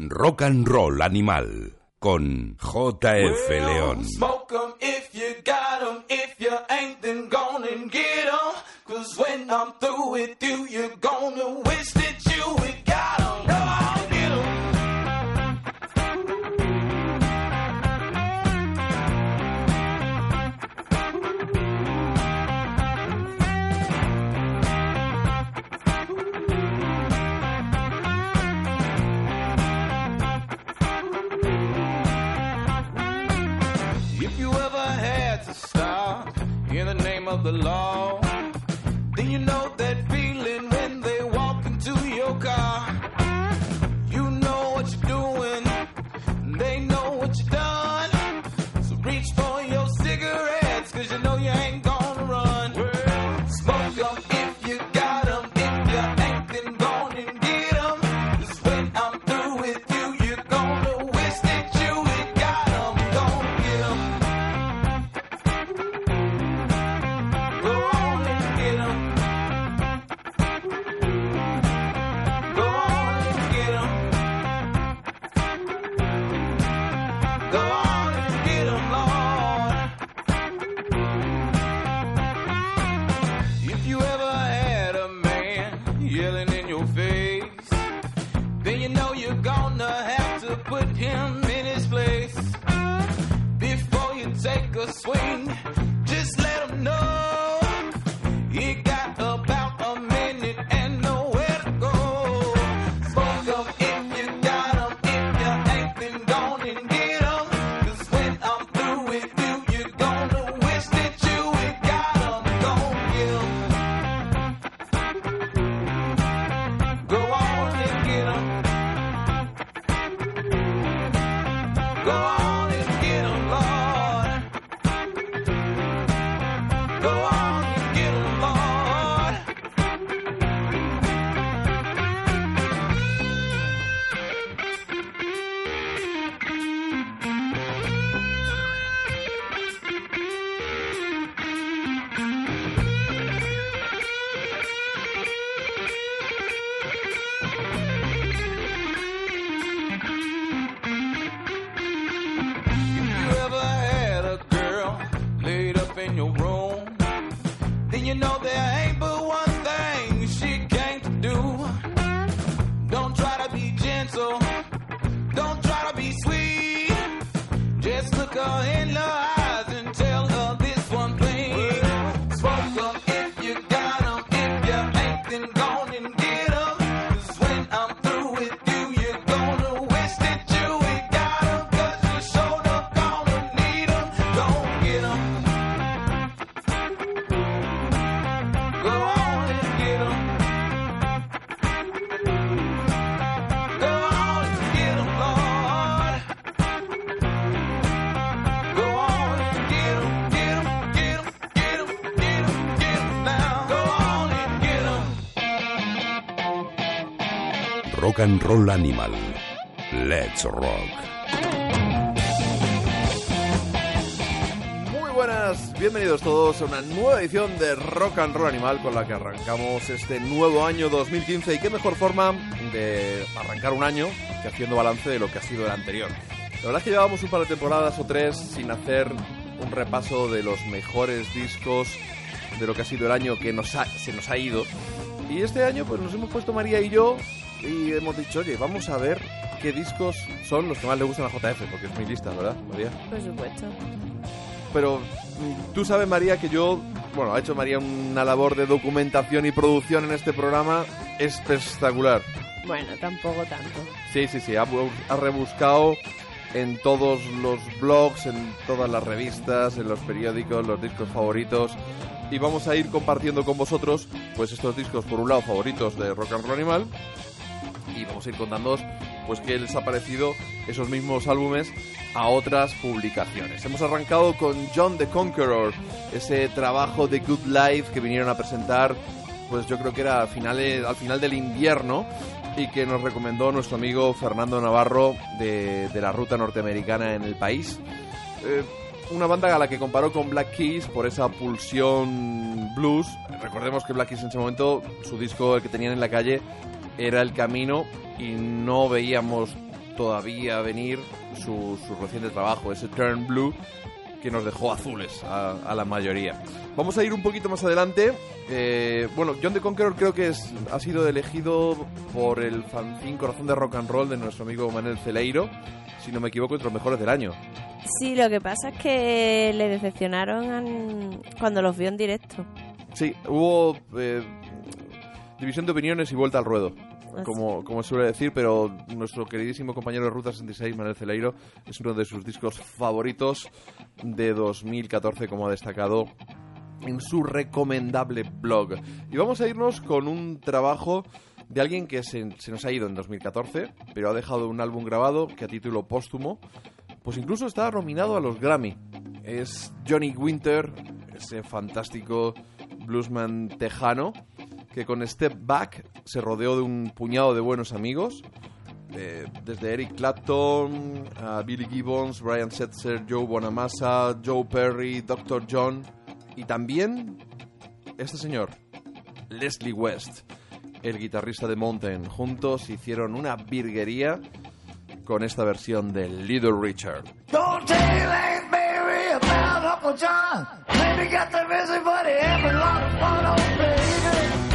Rock and Roll Animal con JF León. Smoke of the law, then you know and Roll Animal. Let's rock. Muy buenas, bienvenidos todos a una nueva edición de Rock and Roll Animal con la que arrancamos este nuevo año 2015 y qué mejor forma de arrancar un año que haciendo balance de lo que ha sido el anterior. La verdad es que llevábamos un par de temporadas o tres sin hacer un repaso de los mejores discos de lo que ha sido el año que nos ha- se nos ha ido. Y este año pues nos hemos puesto María y yo y hemos dicho, oye, vamos a ver qué discos son los que más le gustan a JF, porque es mi lista, ¿verdad, María? Por supuesto. Pero tú sabes, María, que yo, bueno, ha hecho María una labor de documentación y producción en este programa espectacular. Bueno, tampoco tanto. Sí, sí, sí, ha, ha rebuscado en todos los blogs, en todas las revistas, en los periódicos, los discos favoritos. Y vamos a ir compartiendo con vosotros, pues estos discos, por un lado, favoritos de Rock and Roll Animal. Y vamos a ir contándoos, pues, qué les ha parecido esos mismos álbumes a otras publicaciones. Hemos arrancado con John the Conqueror, ese trabajo de Good Life que vinieron a presentar, pues yo creo que era a finales, al final del invierno y que nos recomendó nuestro amigo Fernando Navarro de, de la ruta norteamericana en el país. Eh, una banda a la que comparó con Black Keys por esa pulsión blues. Recordemos que Black Keys en ese momento, su disco el que tenían en la calle era El Camino y no veíamos todavía venir su, su reciente trabajo, ese Turn Blue, que nos dejó azules a, a la mayoría. Vamos a ir un poquito más adelante. Eh, bueno, John the Conqueror creo que es, ha sido elegido por el fanzine Corazón de Rock and Roll de nuestro amigo Manuel Celeiro, si no me equivoco, entre los mejores del año. Sí, lo que pasa es que le decepcionaron cuando los vio en directo. Sí, hubo eh, división de opiniones y vuelta al ruedo, como, como suele decir, pero nuestro queridísimo compañero de Ruta 66, Manuel Celeiro, es uno de sus discos favoritos de 2014, como ha destacado en su recomendable blog. Y vamos a irnos con un trabajo de alguien que se, se nos ha ido en 2014, pero ha dejado un álbum grabado que a título póstumo, pues incluso está nominado a los Grammy. Es Johnny Winter, ese fantástico bluesman tejano, que con Step Back se rodeó de un puñado de buenos amigos, eh, desde Eric Clapton, a Billy Gibbons, Brian Setzer, Joe Bonamassa, Joe Perry, Dr. John y también este señor, Leslie West, el guitarrista de Mountain. Juntos hicieron una virguería con esta versión de Little Richard. Don't tell Aunt Mary about Uncle John. Maybe got the busy a lot of fun, oh baby.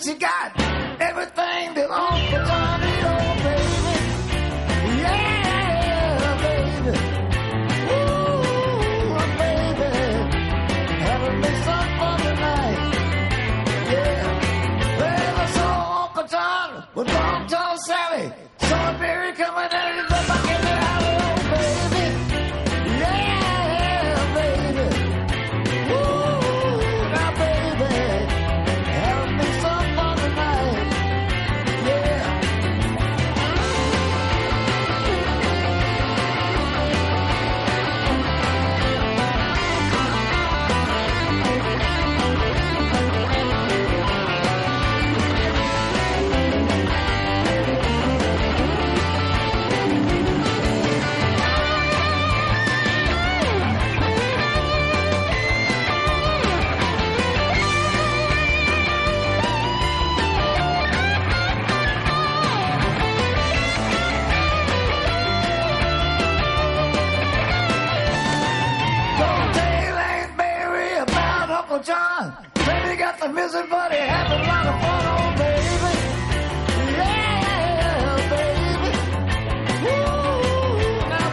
Piece she got. Everything that Uncle John need, oh baby. Yeah, baby. Ooh, baby, having me some fun tonight. Yeah, I saw Uncle John with Long Tall Sally. Saw Mary coming in Uncle John. Baby got the missing buddy having a lot of fun, oh baby. Yeah, baby. Now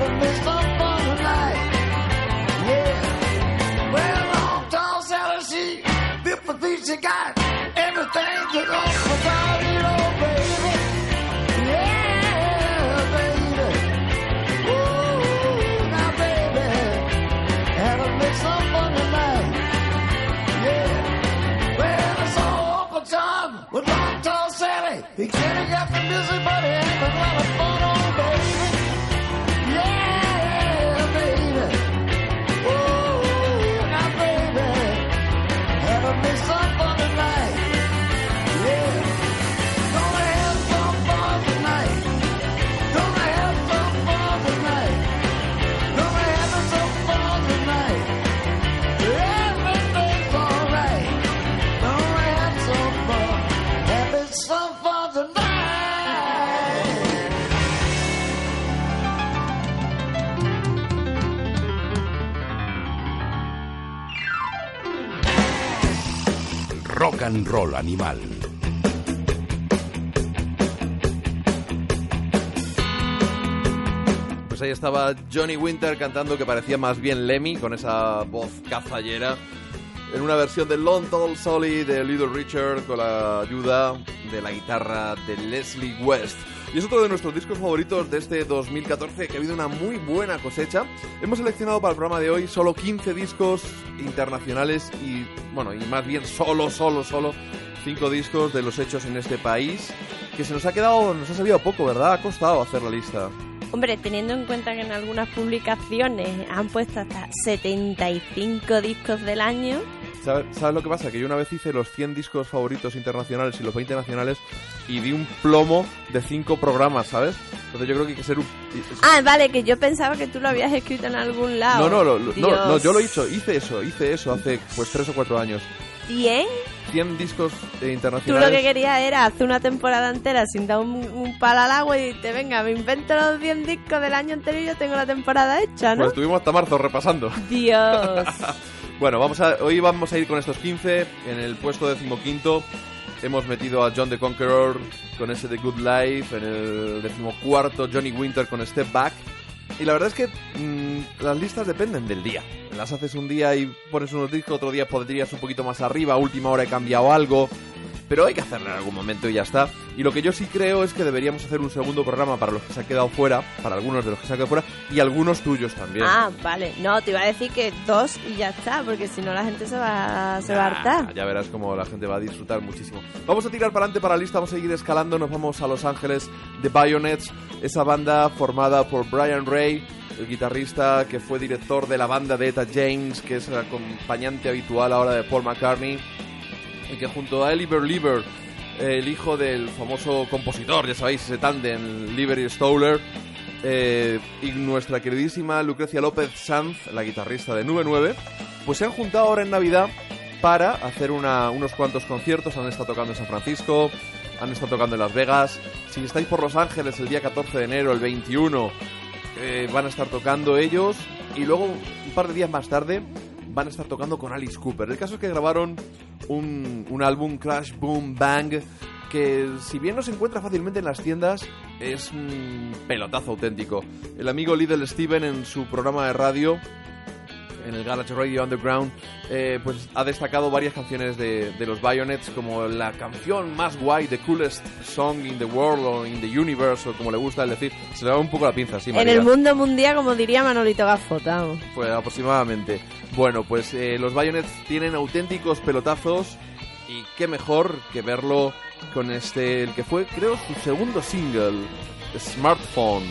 baby, fun. Yeah. Well, tall she built the piece she got. Everything that Uncle Uncle John with long tall Sally. He said he got the busy buddy having a lot of Rock and roll animal. Pues ahí estaba Johnny Winter cantando que parecía más bien Lemmy con esa voz cazallera en una versión de Long Tall Solly de Little Richard con la ayuda de la guitarra de Leslie West. Y es otro de nuestros discos favoritos de este 2014 que ha habido una muy buena cosecha. Hemos seleccionado para el programa de hoy solo 15 discos internacionales y, bueno, y más bien solo, solo, solo 5 discos de los hechos en este país que se nos ha quedado, nos ha salido poco, ¿verdad? Ha costado hacer la lista. Hombre, teniendo en cuenta que en algunas publicaciones han puesto hasta 75 discos del año, ¿Sabes, sabes lo que pasa? Que yo una vez hice los 100 discos favoritos internacionales y los 20 nacionales y di un plomo de 5 programas, ¿sabes? Entonces yo creo que hay que ser un... Ah, vale, que yo pensaba que tú lo habías escrito en algún lado. No, no, lo- no, no, yo lo he hecho, hice eso, hice eso hace pues 3 o 4 años. ¿Cien? 100 discos eh, Tú lo internacionales. que querías era hacer una temporada entera sin dar un, un palo al agua y te venga, me invento los 100 discos del año anterior y yo tengo la temporada hecha, ¿no? Pues estuvimos hasta marzo repasando. Dios. Bueno, vamos a, hoy vamos a ir con estos 15. En el puesto decimoquinto hemos metido a John the Conqueror con ese The Good Life. En el decimocuarto Johnny Winter con Step Back. Y la verdad es que mm, las listas dependen del día. Las haces un día y pones unos discos, otro día podrías un poquito más arriba, última hora he cambiado algo. Pero hay que hacerlo en algún momento y ya está. Y lo que yo sí creo es que deberíamos hacer un segundo programa para los que se han quedado fuera, para algunos de los que se han quedado fuera, y algunos tuyos también. Ah, vale. No, te iba a decir que dos y ya está, porque si no la gente se va, se va a hartar. Ya verás cómo la gente va a disfrutar muchísimo. Vamos a tirar para adelante para la lista, vamos a seguir escalando, nos vamos a Los Ángeles de Bayonets, esa banda formada por Brian Ray, el guitarrista que fue director de la banda de Eta James, que es el acompañante habitual ahora de Paul McCartney, que junto a Eli Lieber, el hijo del famoso compositor, ya sabéis, ese tándem, Lieber y Stoller, eh, y nuestra queridísima Lucrecia López Sanz, la guitarrista de Nube 9, pues se han juntado ahora en Navidad para hacer unos cuantos conciertos. Han estado tocando en San Francisco, han estado tocando en Las Vegas. Si estáis por Los Ángeles el día 14 de enero, el 21, eh, van a estar tocando ellos. Y luego, un par de días más tarde, van a estar tocando con Alice Cooper. El caso es que grabaron un, un álbum Crash Boom Bang que si bien no se encuentra fácilmente en las tiendas, es un pelotazo auténtico. El amigo Little Steven en su programa de radio en el Garage Radio Underground, eh, pues ha destacado varias canciones de, de los Bayonets como la canción más guay, the coolest song in the world o in the universe o como le gusta él decir. Se le da un poco la pinza, sí, En María. el mundo mundial, como diría Manolito Gafota. Pues aproximadamente. Bueno, pues eh, los Bayonets tienen auténticos pelotazos y qué mejor que verlo con este, el que fue creo su segundo single, Smartphone.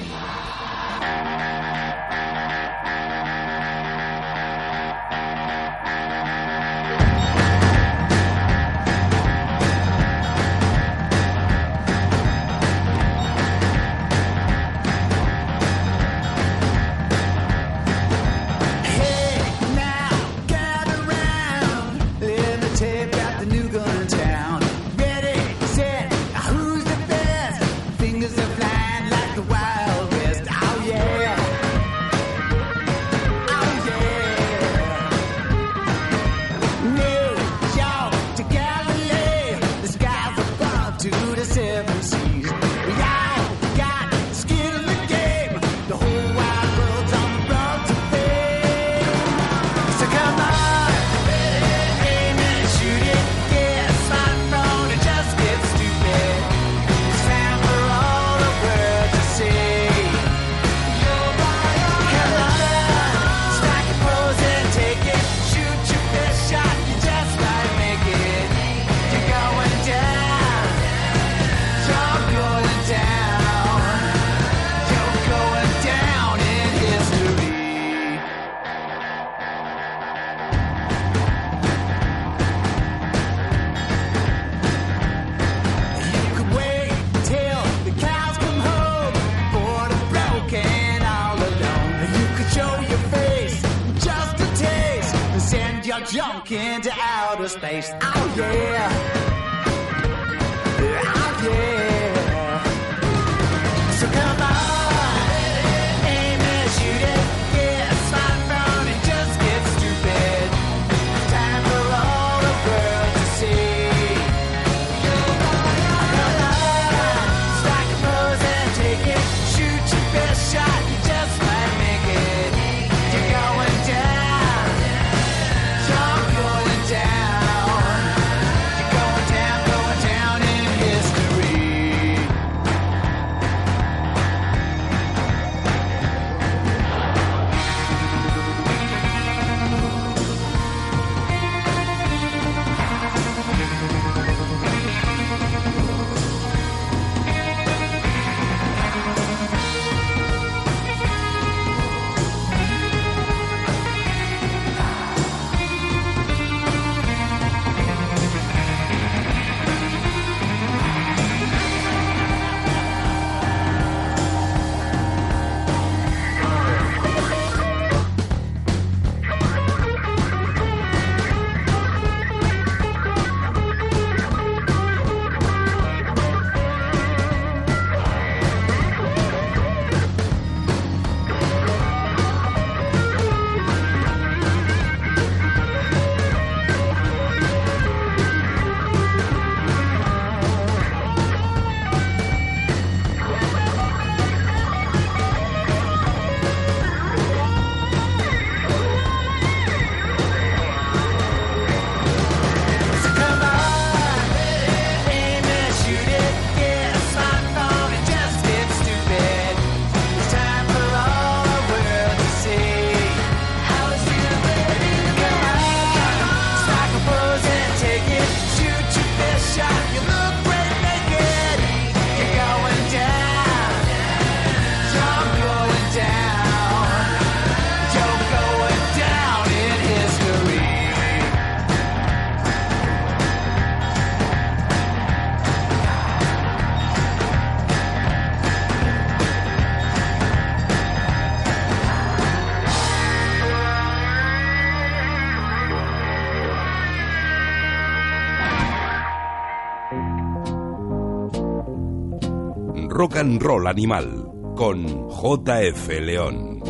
Roll Animal con JF León.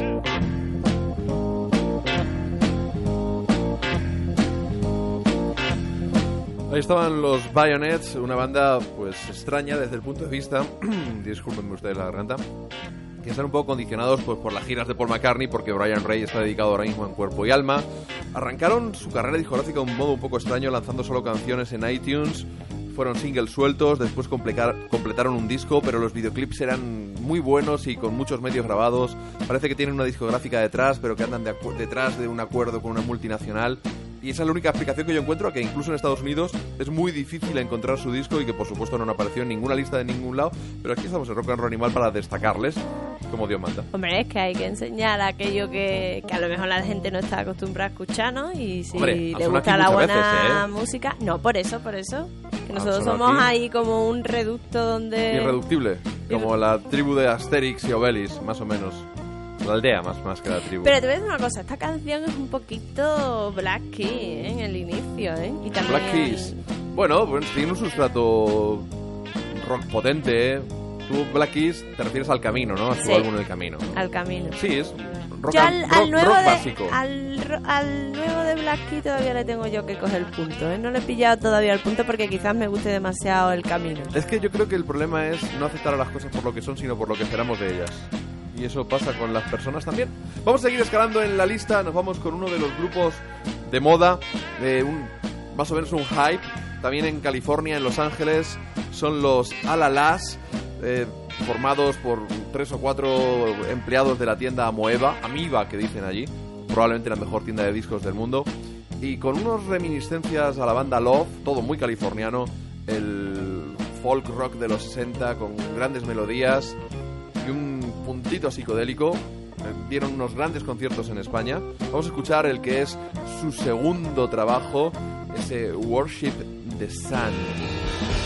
Ahí estaban los Bayonets, una banda pues extraña desde el punto de vista, discúlpenme ustedes la garganta, que están un poco condicionados pues, por las giras de Paul McCartney, porque Brian Ray está dedicado ahora mismo en cuerpo y alma. Arrancaron su carrera discográfica de un modo un poco extraño, lanzando solo canciones en iTunes. Fueron singles sueltos, después completaron un disco, pero los videoclips eran muy buenos y con muchos medios grabados. Parece que tienen una discográfica detrás, pero que andan de detrás de un acuerdo con una multinacional. Y esa es la única explicación que yo encuentro, a que incluso en Estados Unidos es muy difícil encontrar su disco y que por supuesto no apareció en ninguna lista de ningún lado. Pero aquí estamos en Rock and Roll Animal para destacarles como Dios manda. Hombre, es que hay que enseñar aquello que, que a lo mejor la gente no está acostumbrada a escuchar, ¿no? Y si Hombre, le gusta la buena veces, ¿eh? música, no, por eso, por eso. Que nosotros sonado somos aquí. ahí como un reducto donde... Irreductible, como la tribu de Asterix y Obelix, más o menos. La aldea más, más que la tribu. Pero te voy a decir una cosa, esta canción es un poquito Black Key ¿eh? en el inicio, ¿eh? Y también Black Keys. Bueno, pues tiene un sustrato rock potente. ¿eh? Tú, Black Keys, te refieres al camino, ¿no? A su Sí. álbum El Camino. al camino. Sí, es rock, Yo al, rock- al nuevo rock de, básico. Al, al nuevo de Black Key todavía le tengo yo que coger el punto, ¿eh? No le he pillado todavía el punto porque quizás me guste demasiado el camino. Es que yo creo que el problema es no aceptar a las cosas por lo que son, sino por lo que esperamos de ellas. Y eso pasa con las personas también. Vamos a seguir escalando en la lista. Nos vamos con uno de los grupos de moda, de un más o menos un hype. También en California, en Los Ángeles, son los Alalas, eh, formados por tres o cuatro empleados de la tienda Amoeba, Amiba que dicen allí, probablemente la mejor tienda de discos del mundo. Y con unos reminiscencias a la banda Love, todo muy californiano, el folk rock de los 60 con grandes melodías y un puntito psicodélico. Eh, Dieron unos grandes conciertos en España. Vamos a escuchar el que es su segundo trabajo, ese Worship the Sun.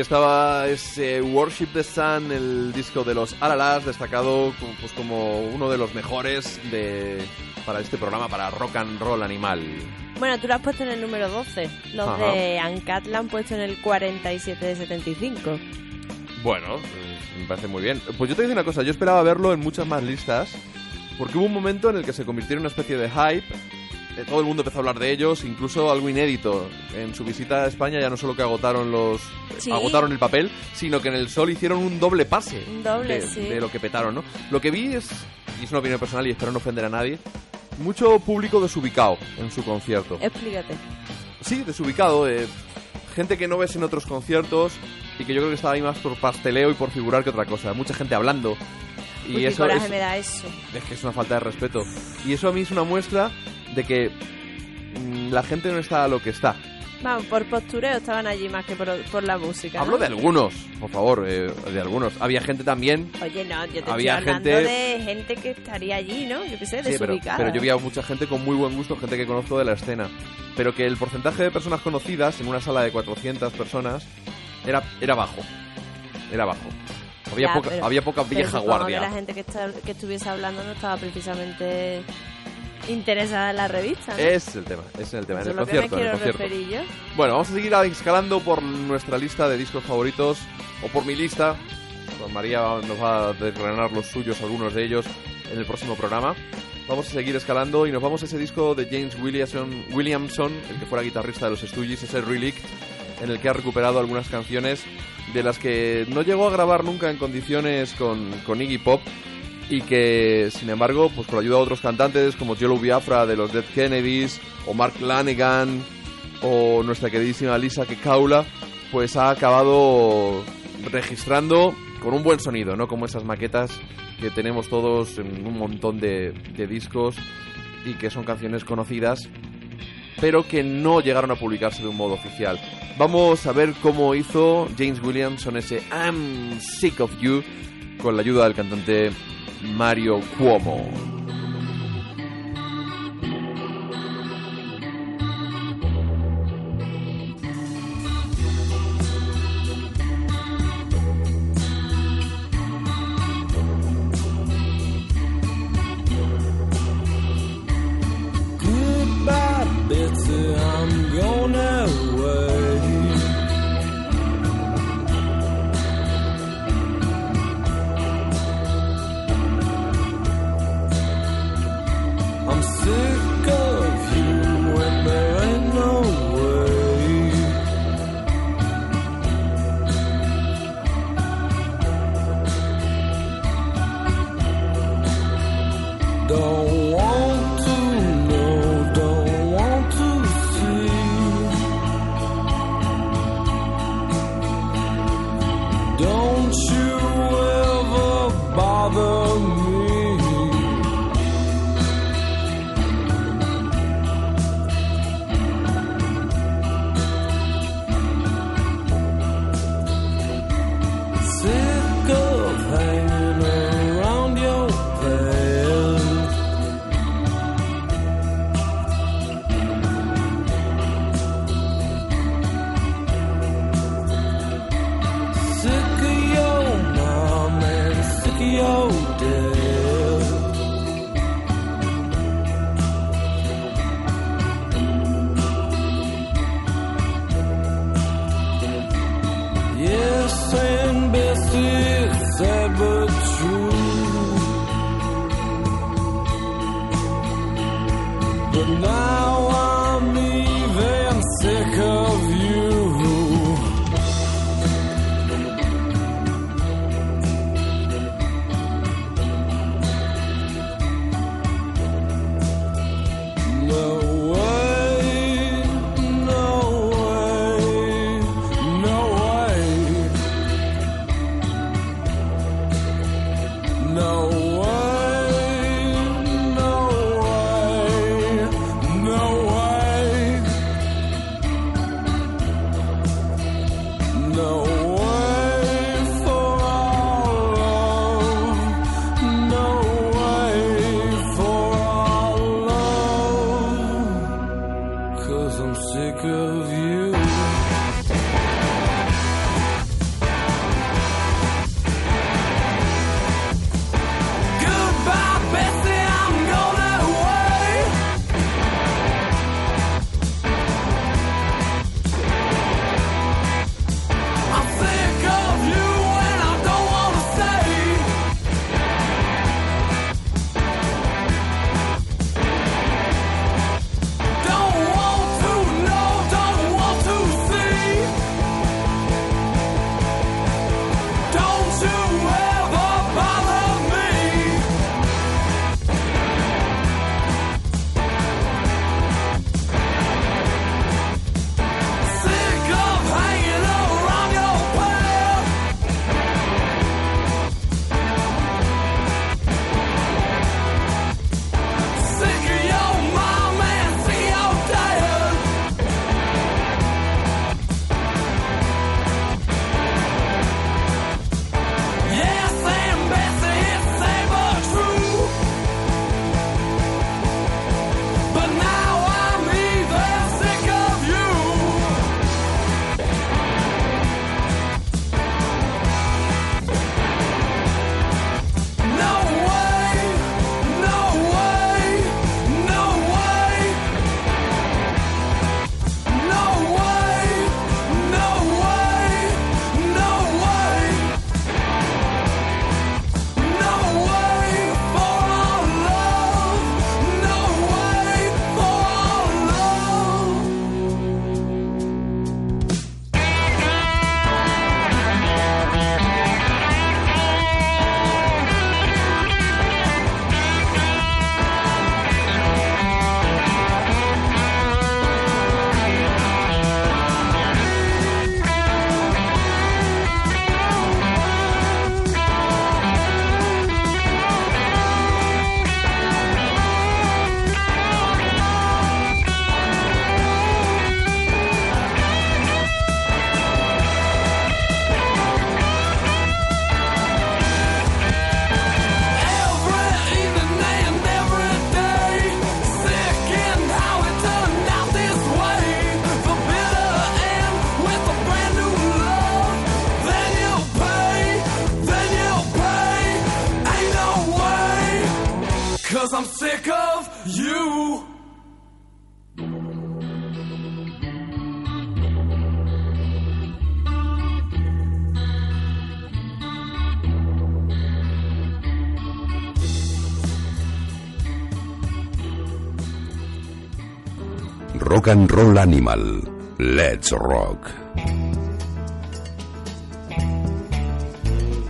Ahí estaba ese Worship the Sun, el disco de los Alalas, destacado como- pues como uno de los mejores de para este programa, para rock and roll animal. Bueno, tú lo has puesto en el número 12. Los Ajá. de Ancat la han puesto en el 47 de 75. Bueno, pues, me parece muy bien. Pues yo te digo una cosa, yo esperaba verlo en muchas más listas, porque hubo un momento en el que se convirtió en una especie de hype, eh, todo el mundo empezó a hablar de ellos, incluso algo inédito. En su visita a España ya no solo que agotaron los Sí. agotaron el papel, sino que en el Sol hicieron un doble pase. Un doble, de, sí. de lo que petaron, ¿no? Lo que vi es, y es una opinión personal y espero no ofender a nadie, mucho público desubicado en su concierto. Explícate. Sí, desubicado. eh, gente que no ves en otros conciertos y que yo creo que estaba ahí más por pasteleo y por figurar que otra cosa. Mucha gente hablando. Y Uy, qué eso coraje es, me da eso. es que es una falta de respeto. Y eso a mí es una muestra de que mm, la gente no está a lo que está. Vamos, por postureo estaban allí más que por, por la música. ¿no? Hablo de algunos, por favor, eh, de algunos. Había gente también Oye, no, yo te Había estoy hablando gente- de gente que estaría allí, ¿no? Yo qué sé, Sí, pero, desubicada. pero yo vi a mucha gente con muy buen gusto, gente que conozco de la escena. Pero que el porcentaje de personas conocidas en una sala de 400 personas era, era bajo. Era bajo. Había, Ya, poca, pero- había poca Pero vieja supongo guardia. que la gente que, está- que estuviese hablando no estaba precisamente interesada en la revista. es el tema, es el tema, en Eso el concierto, en el quiero concierto. referir yo. Bueno, vamos a seguir escalando por nuestra lista de discos favoritos, o por mi lista. Pues María nos va a desgranar los suyos, algunos de ellos, en el próximo programa. Vamos a seguir escalando y nos vamos a ese disco de James Williamson, Williamson el que fuera guitarrista de los Stooges, ese Relict, en el que ha recuperado algunas canciones de las que no llegó a grabar nunca en condiciones con, Iggy Pop y que, sin embargo, pues con la ayuda de otros cantantes como Jello Biafra de los Dead Kennedys o Mark Lanigan o nuestra queridísima Lisa Kekaula, pues ha acabado registrando con un buen sonido, no como esas maquetas que tenemos todos en un montón de discos y que son canciones conocidas, pero que no llegaron a publicarse de un modo oficial. Vamos a ver cómo hizo James Williamson ese I'm Sick of You con la ayuda del cantante Mario Cuomo. And Roll Animal. Let's Rock.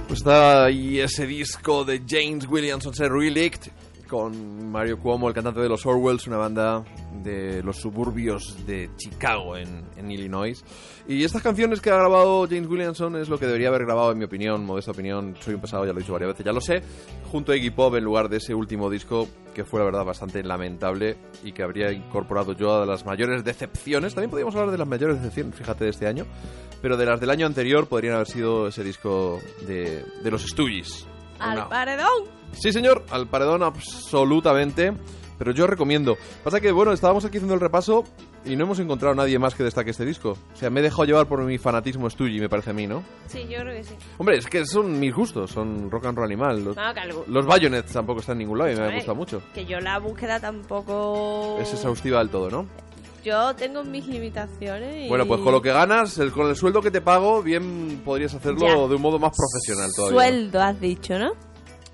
Pues está ahí ese disco de James Williamson, Relict, con Mario Cuomo, el cantante de los Orwells, una banda de los suburbios de Chicago, en, en Illinois. Y estas canciones que ha grabado James Williamson es lo que debería haber grabado, en mi opinión, modesta opinión. Soy un pesado, ya lo he dicho varias veces, ya lo sé. Junto a Iggy Pop, en lugar de ese último disco, que fue la verdad bastante lamentable y que habría incorporado yo a las mayores decepciones. También podríamos hablar de las mayores decepciones, fíjate, de este año. Pero de las del año anterior podrían haber sido ese disco de, de los Stooges. ¡Al Una- paredón! Sí, señor, al paredón absolutamente. Pero yo recomiendo. Pasa que, bueno, estábamos aquí haciendo el repaso y no hemos encontrado a nadie más que destaque este disco. O sea, me he dejado llevar por mi fanatismo Stoogie, me parece a mí, ¿no? Sí, yo creo que sí. Hombre, es que son mis gustos, son rock and roll animal. Los, No, que, algo- los Bayonets tampoco están en ningún lado y me Hombre, gusta mucho. que yo la búsqueda tampoco... Es exhaustiva del todo, ¿no? Yo tengo mis limitaciones y... Bueno, pues con lo que ganas, el- con el sueldo que te pago, bien podrías hacerlo Ya. de un modo más profesional todavía. Sueldo, has dicho, ¿no?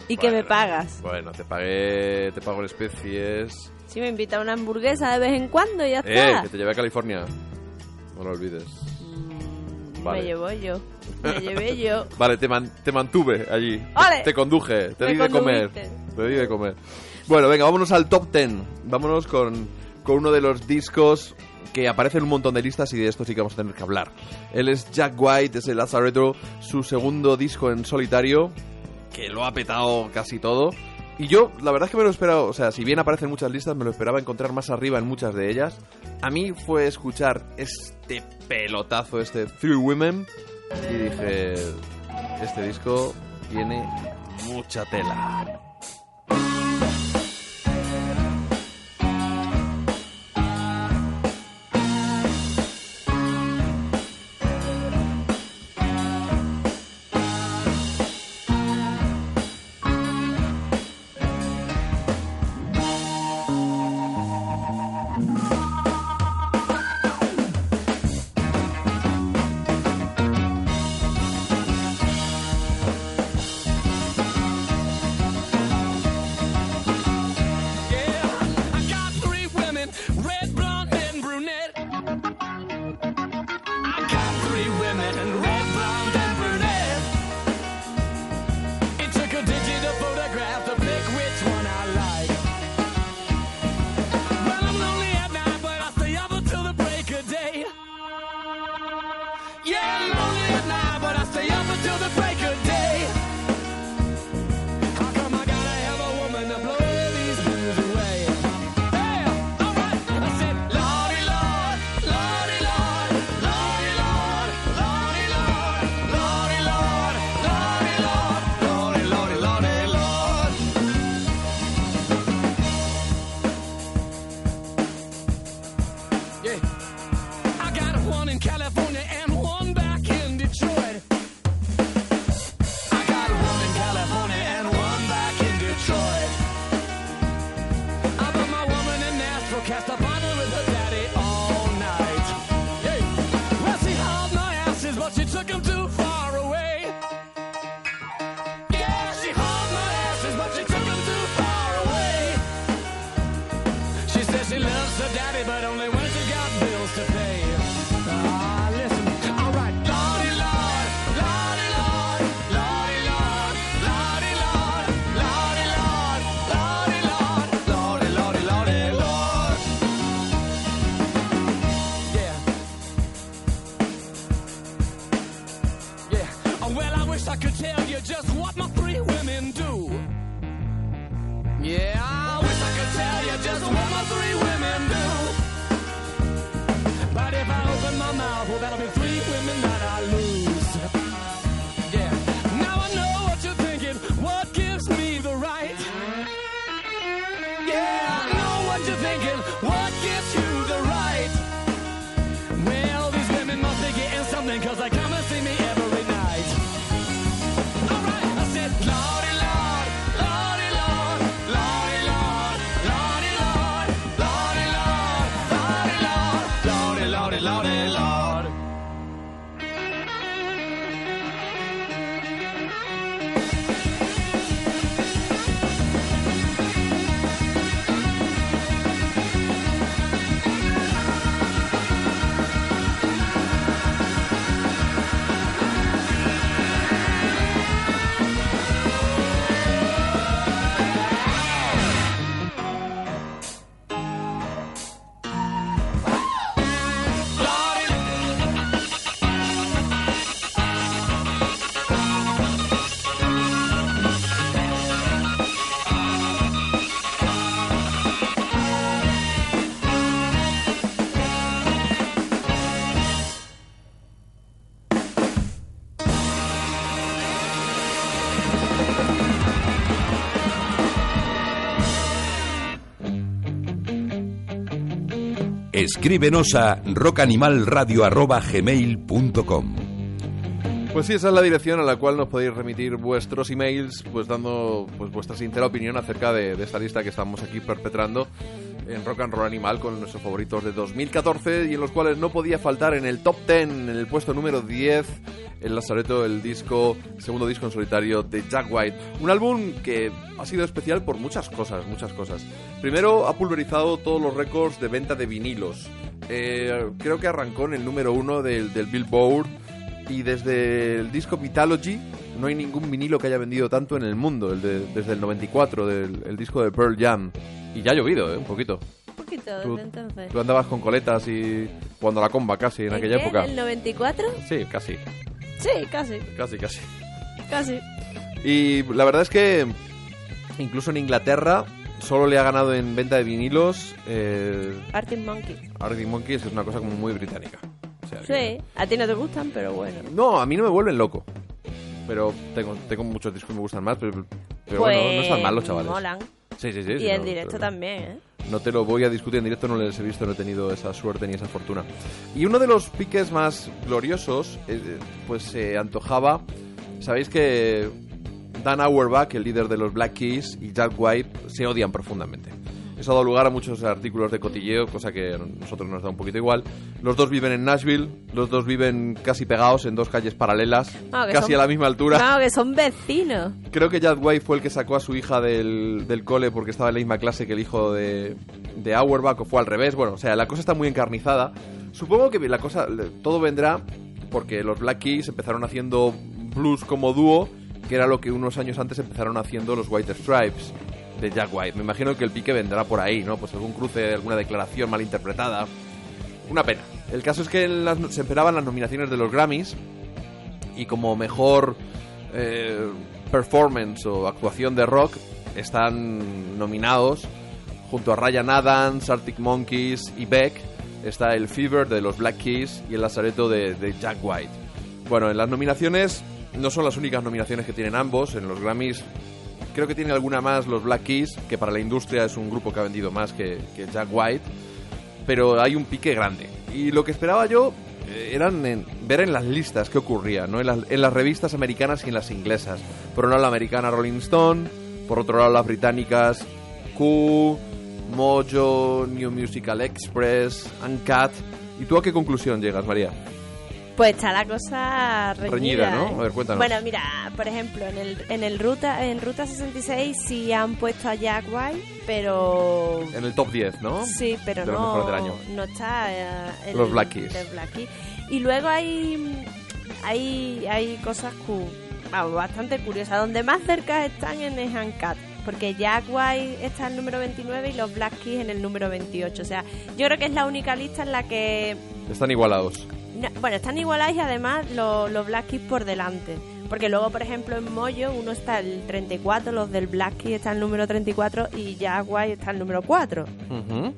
Y que me Bueno, pagas. Bueno, te pagué, te pago en especies. Si me invita a una hamburguesa de vez en cuando y ya Eh, está. que te llevé a California. No lo olvides. Mm, Vale. Me llevo yo. Me llevé yo. Vale, te, man- te mantuve allí. ¡Ole! Te conduje, te Me di de comer. Te di de comer. Bueno, venga, vámonos al top 10. Vámonos con, con uno de los discos que aparece en un montón de listas y de esto sí que vamos a tener que hablar. Él es Jack White, es el Lazaretto, su segundo disco en solitario, que lo ha petado casi todo. Y yo, la verdad es que me lo he esperado, o sea, si bien aparece en muchas listas, me lo esperaba encontrar más arriba en muchas de ellas. A mí fue escuchar este pelotazo, este Three Women, y dije, este disco tiene mucha tela. Escríbenos a rockanimalradio.gmail.com Pues sí, esa es la dirección a la cual nos podéis remitir vuestros emails, pues dando pues vuestra sincera opinión acerca de, de esta lista que estamos aquí perpetrando en Rock and Roll Animal con nuestros favoritos de 2014 y en los cuales no podía faltar en el top 10, en el puesto número 10, el Lazareto, el disco, segundo disco en solitario de Jack White. Un álbum que ha sido especial por muchas cosas, muchas cosas. Primero, ha pulverizado todos los récords de venta de vinilos. Eh, creo que arrancó en el número uno del, del Billboard y desde el disco Vitalogy no hay ningún vinilo que haya vendido tanto en el mundo, el de- desde el 94, del el disco de Pearl Jam. Y ya ha llovido, ¿eh? Un poquito. Un poquito Tú, desde entonces. tú andabas con coletas y jugando a la comba casi en ¿En aquella qué? época. ¿En el 94? Sí, casi, Sí, casi, casi, casi. casi. Y la verdad es que incluso en Inglaterra solo le ha ganado en venta de vinilos eh, Arctic Monkey. Arctic Monkeys, es una cosa como muy británica. O sea, que- Sí, a ti no te gustan, pero bueno. No, a mí no me vuelven loco. Pero tengo, tengo muchos discos que me gustan más, pero, pero pues bueno, no están mal los chavales. molan. Sí, sí, sí. Y sí, en no, directo pero- también, ¿eh? No te lo voy a discutir en directo, no les he visto, no he tenido esa suerte ni esa fortuna. Y uno de los piques más gloriosos, eh, pues se antojaba. Sabéis que Dan Auerbach, el líder de los Black Keys, y Jack White se odian profundamente. Eso ha dado lugar a muchos artículos de cotilleo, cosa que a nosotros nos da un poquito igual. Los dos viven en Nashville, los dos viven casi pegados en dos calles paralelas, casi son- a la misma altura. Claro, que son vecinos. Creo que Jack White fue el que sacó a su hija del, del cole porque estaba en la misma clase que el hijo de, de Auerbach, o fue al revés. Bueno, o sea, la cosa está muy encarnizada. Supongo que la cosa, todo vendrá porque los Black Keys empezaron haciendo blues como dúo, que era lo que unos años antes empezaron haciendo los White Stripes de Jack White. Me imagino que el pique vendrá por ahí, ¿no? Pues algún cruce, alguna declaración mal interpretada. Una pena. El caso es que se esperaban las nominaciones de los Grammys y como mejor eh, performance o actuación de rock están nominados junto a Ryan Adams, Arctic Monkeys y Beck está el Fever de los Black Keys y el Lazareto de, de Jack White. Bueno, en las nominaciones no son las únicas nominaciones que tienen ambos, en los Grammys creo que tienen alguna más los Black Keys, que para la industria es un grupo que ha vendido más que, que Jack White, pero hay un pique grande. Y lo que esperaba yo eh, eran en- ver en las listas qué ocurría, ¿no? En las, en las revistas americanas y en las inglesas. Por un lado la americana Rolling Stone, por otro lado las británicas Q, Mojo, New Musical Express, Uncut. ¿Y tú a qué conclusión llegas, María? Pues está la cosa reñida, Reñida, ¿no? ¿eh? A ver, cuéntanos. Bueno, mira, por ejemplo, en el, en el ruta en ruta 66 sí han puesto a Jack White, pero En el top 10, ¿no? sí, pero de los no mejores del año. no está eh, en Los el- Black Keys. del Black Keys. Y luego hay hay hay cosas cu- bastante curiosas. Donde más cerca están en el Uncut. Porque Jack White está en el número 29 y los Black Keys en el número 28. O sea, yo creo que es la única lista en la que Están igualados. No, bueno, están igualados y además los, los Black Keys por delante. Porque luego, por ejemplo, en Moyo uno está el 34, los del Black Keys está el número 34 y White está el número 4. Ujú.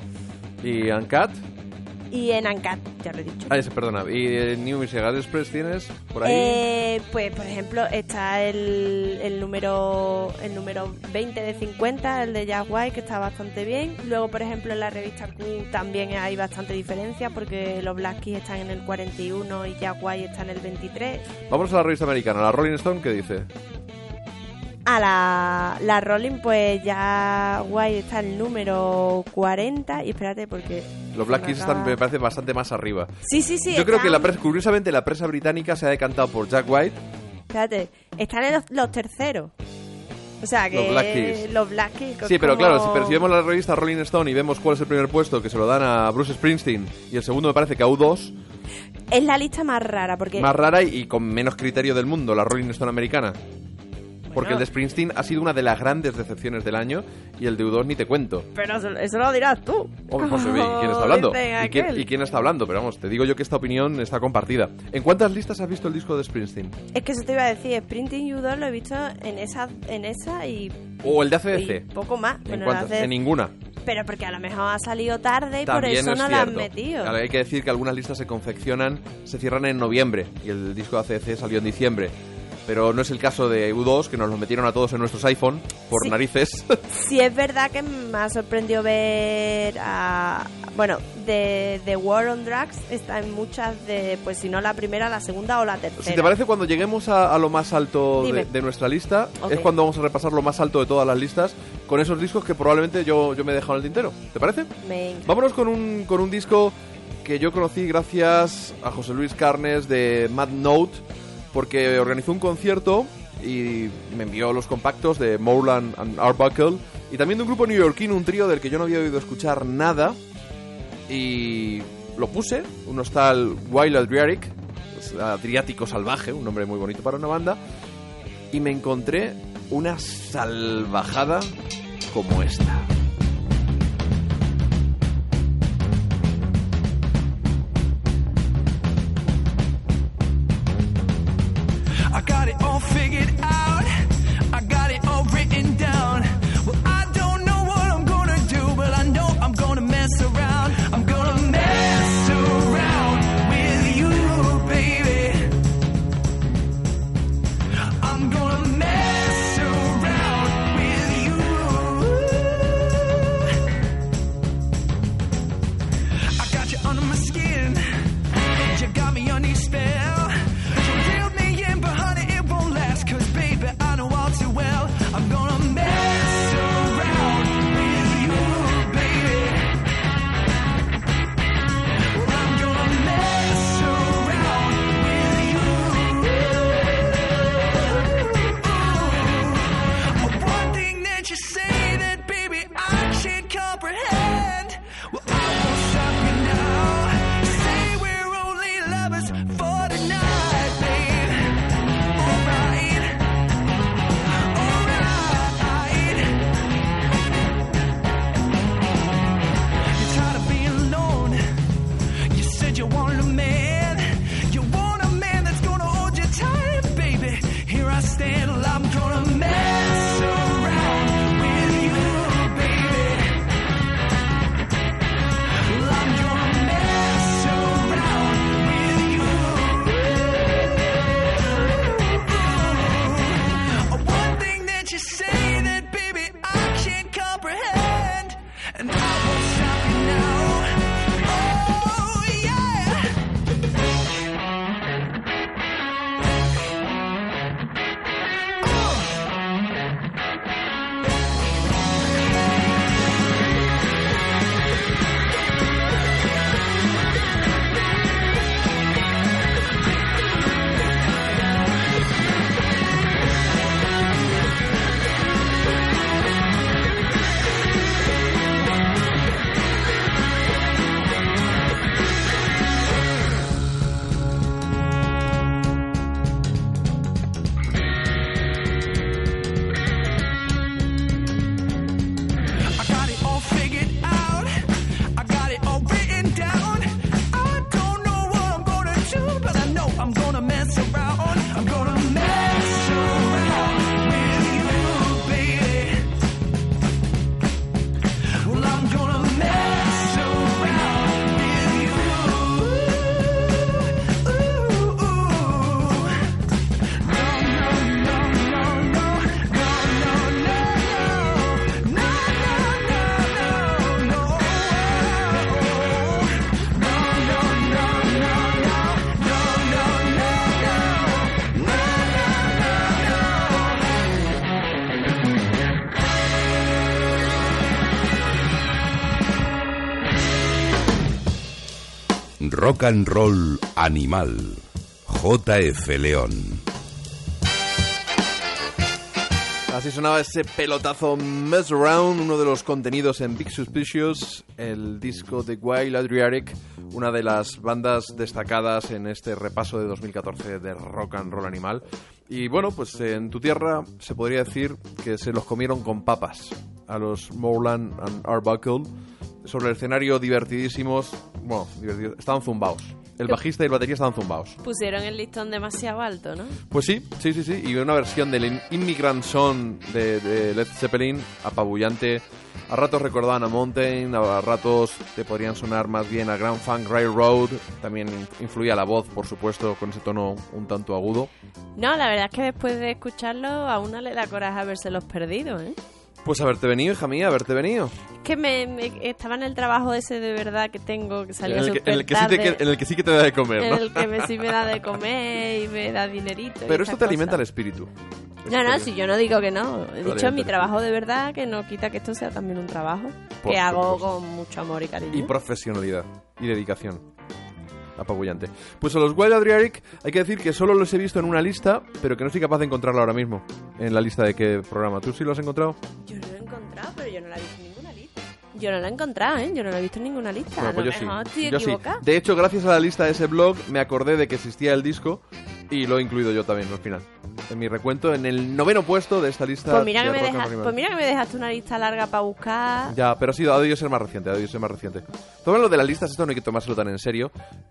¿Y Uncut? Y en Uncut, ya lo he dicho. Ah, ese, perdona. ¿Y el New Musical Express tienes por ahí? Eh, pues, por ejemplo, está el, el número el número 20 de 50, el de Jack White, que está bastante bien. Luego, por ejemplo, en la revista Q también hay bastante diferencia porque los Black Keys están en el 41 y Jack White está en el 23. Vamos a la revista americana. La Rolling Stone, ¿qué dice? A la, la Rolling, pues ya White está el número 40. Y espérate, porque. Los Black Keys acaba- me parece, bastante más arriba. Sí, sí, sí. Yo creo que la prensa, curiosamente, la prensa británica se ha decantado por Jack White. Espérate, están en los, los terceros. O sea que. Los Black Keys. Los Black Keys, que Sí, pero como- claro, si percibimos la revista Rolling Stone y vemos cuál es el primer puesto que se lo dan a Bruce Springsteen y el segundo me parece que a U2, Es la lista más rara, porque. más rara y, y con menos criterio del mundo, la Rolling Stone americana. Porque el de Springsteen ha sido una de las grandes decepciones del año y el de U2 ni te cuento. Pero eso, lo dirás tú. Oh, ¿y ¿Quién está hablando? ¿Y quién, y quién está hablando? Pero vamos, te digo yo que esta opinión está compartida. ¿En cuántas listas has visto el disco de Springsteen? Es que eso te iba a decir, Sprinting U2 lo he visto en esa, en esa y, ¿O el de y ACDC? poco más. ¿En cuántas? En ninguna. Pero porque a lo mejor ha salido tarde y También por eso es no la han metido. Claro, hay que decir que algunas listas se confeccionan, se cierran en noviembre y el disco de ACDC salió en diciembre. Pero no es el caso de U2, que nos lo metieron a todos en nuestros iPhone por Sí. narices. Sí, es verdad que me ha sorprendido ver a... Bueno, de, de War on Drugs está en muchas de... Pues si no la primera, la segunda o la tercera. Si te parece, cuando lleguemos a, a lo más alto de, de nuestra lista, Ok. es cuando vamos a repasar lo más alto de todas las listas con esos discos que probablemente yo, yo me he dejado en el tintero. ¿Te parece? Vámonos con un, con un disco que yo conocí gracias a José Luis Carnes de Mad Note, porque organizó un concierto y me envió los compactos de Moreland and Arbuckle y también de un grupo neoyorquino, un trío del que yo no había oído escuchar nada y lo puse, un hostal Wild Adriatic, pues, Adriático Salvaje, un nombre muy bonito para una banda, y me encontré una salvajada como esta. Got it all figured out. Rock and Roll Animal. JF León. Así sonaba ese pelotazo Mess Around, uno de los contenidos en Big Suspicious, el disco de Wild Adriatic, una de las bandas destacadas en este repaso de 2014 de rock and roll animal. Y bueno, pues en tu tierra se podría decir que se los comieron con papas a los Moreland and Arbuckle sobre el escenario divertidísimos, bueno, divertidos, estaban zumbaos. el bajista y el batería estaban zumbados. Pusieron el listón demasiado alto, ¿no? Pues sí, sí, sí, sí. Y una versión del In- Immigrant Song de, de Led Zeppelin, apabullante. A ratos recordaban a Mountain, a ratos te podrían sonar más bien a Grand Funk Railroad. También influía la voz, por supuesto, con ese tono un tanto agudo. No, la verdad es que después de escucharlo a uno le da coraje habérselos perdido, ¿eh? Pues haberte venido, hija mía, haberte venido. Es que me, me- estaba en el trabajo ese de verdad que tengo, que salía En súper en el que sí te, en el que sí que te da de comer, en ¿no? el que me, sí me da de comer y me da dinerito. Pero esto te alimenta el espíritu. No, no, si yo no digo que no. He dicho mi trabajo de verdad, que no quita que esto sea también un trabajo Por que hago con mucho amor y cariño. Y profesionalidad. Y dedicación. Apabullante. Pues a los Wild Adriatic hay que decir que solo los he visto en una lista, pero que no soy capaz de encontrarla ahora mismo. En la lista de qué programa. ¿Tú sí lo has encontrado? Yo no lo he encontrado, pero yo no la he visto en ninguna lista. Yo no la he encontrado, ¿eh? Yo no la he visto en ninguna lista. Bueno, pues yo sí. Yo sí. De hecho, gracias a la lista de ese blog, me acordé de que existía el disco y lo he incluido yo también al final. En mi recuento, en el noveno puesto de esta lista. Pues mira, de que me deja- pues mira que me dejaste una lista larga para buscar. Ya, pero ha sido, ha debido ser más reciente, ha debido ser más reciente. Todo lo de las listas, esto no hay que tomárselo tan en serio.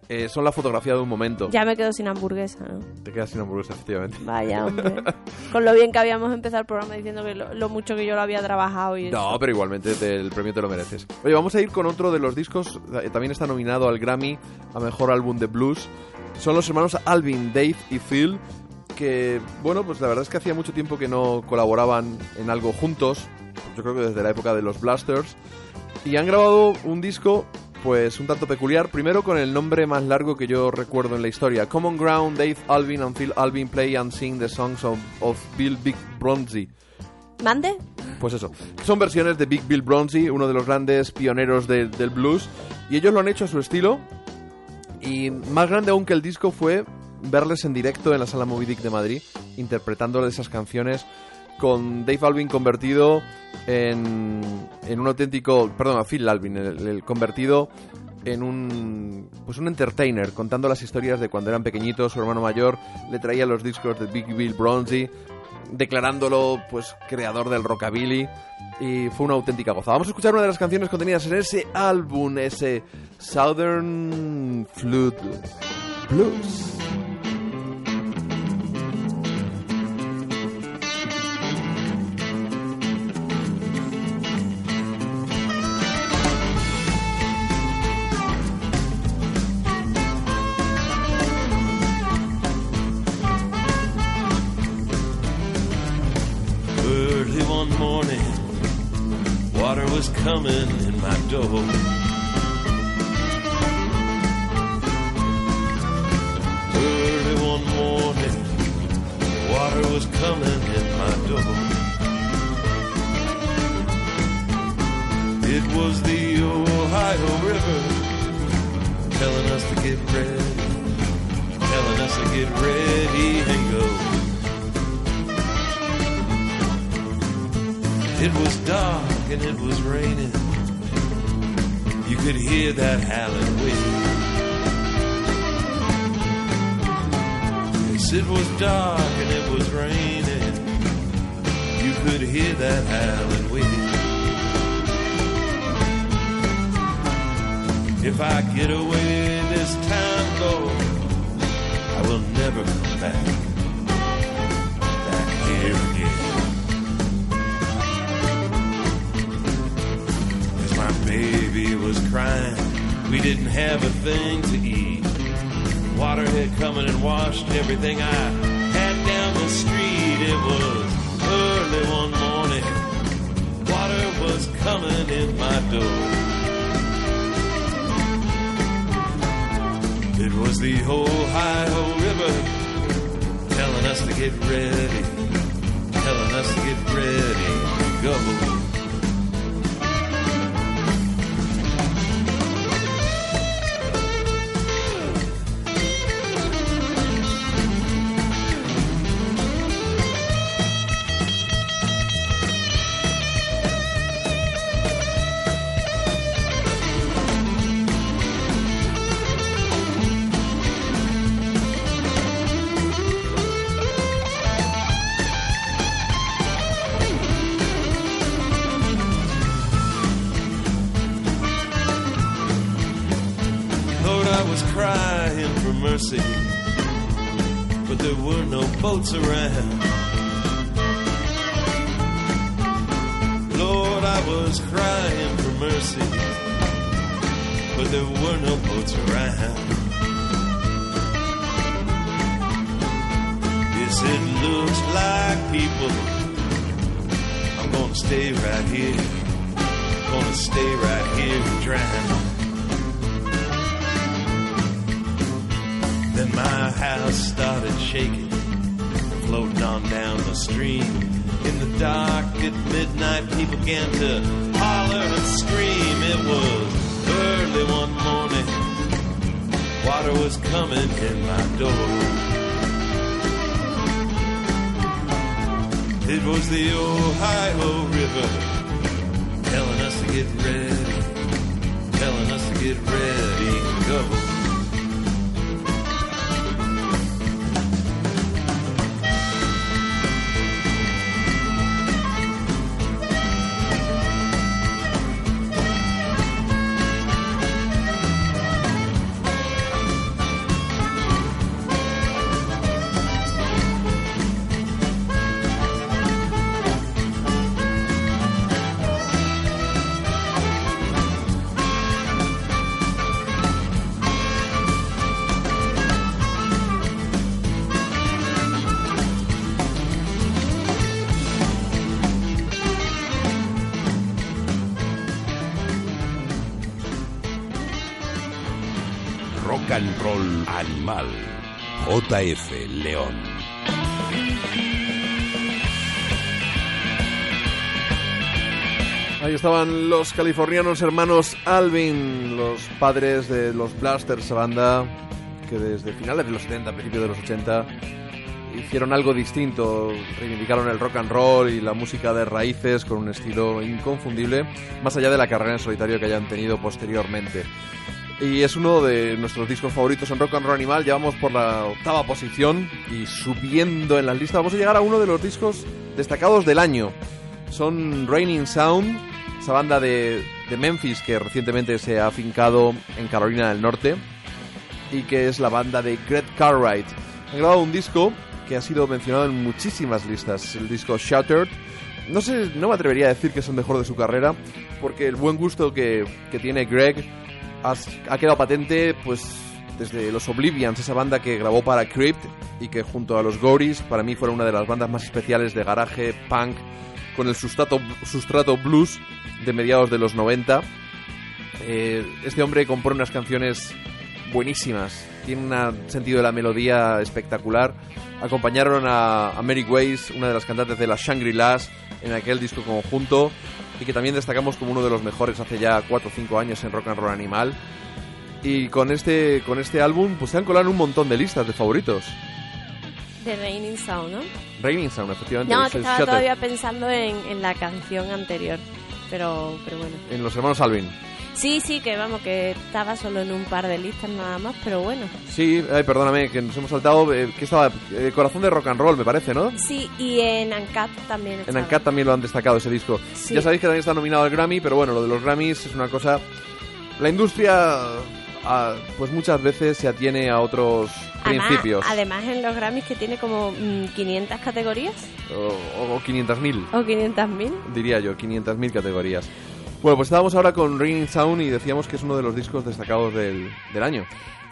Eh, son la fotografía de un momento. Ya me quedo sin hamburguesa, ¿no? Te quedas sin hamburguesa, efectivamente. Vaya, hombre. Con lo bien que habíamos empezado el programa diciendo que lo, lo mucho que yo lo había trabajado y No, eso. pero igualmente te- el premio te lo mereces. Oye, vamos a ir con otro de los discos, eh, también está nominado al Grammy a Mejor Álbum de Blues. Son los hermanos Alvin, Dave y Phil, que, bueno, pues la verdad es que hacía mucho tiempo que no colaboraban en algo juntos, yo creo que desde la época de los Blasters, y han grabado un disco, pues un tanto peculiar, primero con el nombre más largo que yo recuerdo en la historia, Common Ground, Dave Alvin and Phil Alvin Play and Sing the Songs of, of Bill Big Bronzy. ¿Mande? Pues eso, son versiones de Big Bill Bronzy, uno de los grandes pioneros de- del blues, y ellos lo han hecho a su estilo. Y más grande aún que el disco fue verles en directo en la sala Movie Dick de Madrid, interpretando esas canciones con Dave Alvin convertido en, un auténtico, perdón, a Phil Alvin, el, convertido en un pues un entertainer contando las historias de cuando eran pequeñitos su hermano mayor le traía los discos de Big Bill Bronzy declarándolo pues creador del rockabilly y fue una auténtica goza. Vamos a escuchar una de las canciones contenidas en ese álbum, ese Southern Flute Blues. Dark and it was raining. You could hear that howling wind. Yes, it was dark and it was raining. You could hear that howling wind. If I get away this time, Lord, I will never come. Back baby was crying, we didn't have a thing to eat. Water had come in and washed everything I had down the street. It was early one morning. Water was coming in my door. It was the Ohio River telling us to get ready, telling us to get ready to go. Lord, I was crying for mercy, but there were no boats around. Yes, it looks like people. I'm gonna stay right here. Gonna stay right here and drown. Then my house started shaking, floating on down the stream. In the dark at midnight, people began to holler and scream. It was early one morning, water was coming in my door. It was the Ohio River telling us to get ready, telling us to get ready go. JF León. Ahí estaban los californianos hermanos Alvin, los padres de los Blasters, banda que desde finales de los 70, principios de los 80 hicieron algo distinto, reivindicaron el rock and roll y la música de raíces con un estilo inconfundible, más allá de la carrera en solitario que hayan tenido posteriormente. Y es uno de nuestros discos favoritos en Rock and Roll Animal. Llevamos por la octava posición y subiendo en las listas vamos a llegar a uno de los discos destacados del año. Son Raining Sound, esa banda de, Memphis que recientemente se ha afincado en Carolina del Norte y que es la banda de Greg Cartwright. Han grabado un disco que ha sido mencionado en muchísimas listas, el disco Shattered. No sé, no me atrevería a decir que es el mejor de su carrera, porque el buen gusto que, que tiene Greg ha, ha quedado patente, pues desde los Oblivions, esa banda que grabó para Crypt y que junto a los Gories para mí fueron una de las bandas más especiales de garaje, punk, con el sustrato, blues de mediados de los 90. Eh, este hombre compone unas canciones buenísimas, tiene un sentido de la melodía espectacular. Acompañaron a, a Mary Ways, una de las cantantes de las Shangri-Las, en aquel disco conjunto y que también destacamos como uno de los mejores hace ya 4 o 5 años en Rock and Roll Animal. Y con este, con este álbum pues se han colado un montón de listas de favoritos. De Raining Sound, ¿no? Raining Sound, efectivamente. No, es que el estaba todavía pensando en, en la canción anterior. Pero, pero bueno. En los hermanos Alvin. Sí, sí, que vamos, que estaba solo en un par de listas nada más, pero bueno. Sí, ay, perdóname, que nos hemos saltado. eh, que estaba? Eh, Corazón de Rock and Roll, me parece, ¿no? Sí, y en Ancat también En. Ancat también lo han destacado ese disco. Sí. Ya sabéis que también está nominado al Grammy, pero bueno, lo de los Grammys es una cosa. La industria, ah, pues muchas veces se atiene a otros Además- principios. Además, en los Grammys que tiene como mm, 500 categorías O, o 500.000, o 500.000. diría yo, 500.000 categorías. Bueno, pues estábamos ahora con Ringing Sound y decíamos que es uno de los discos destacados del, del año.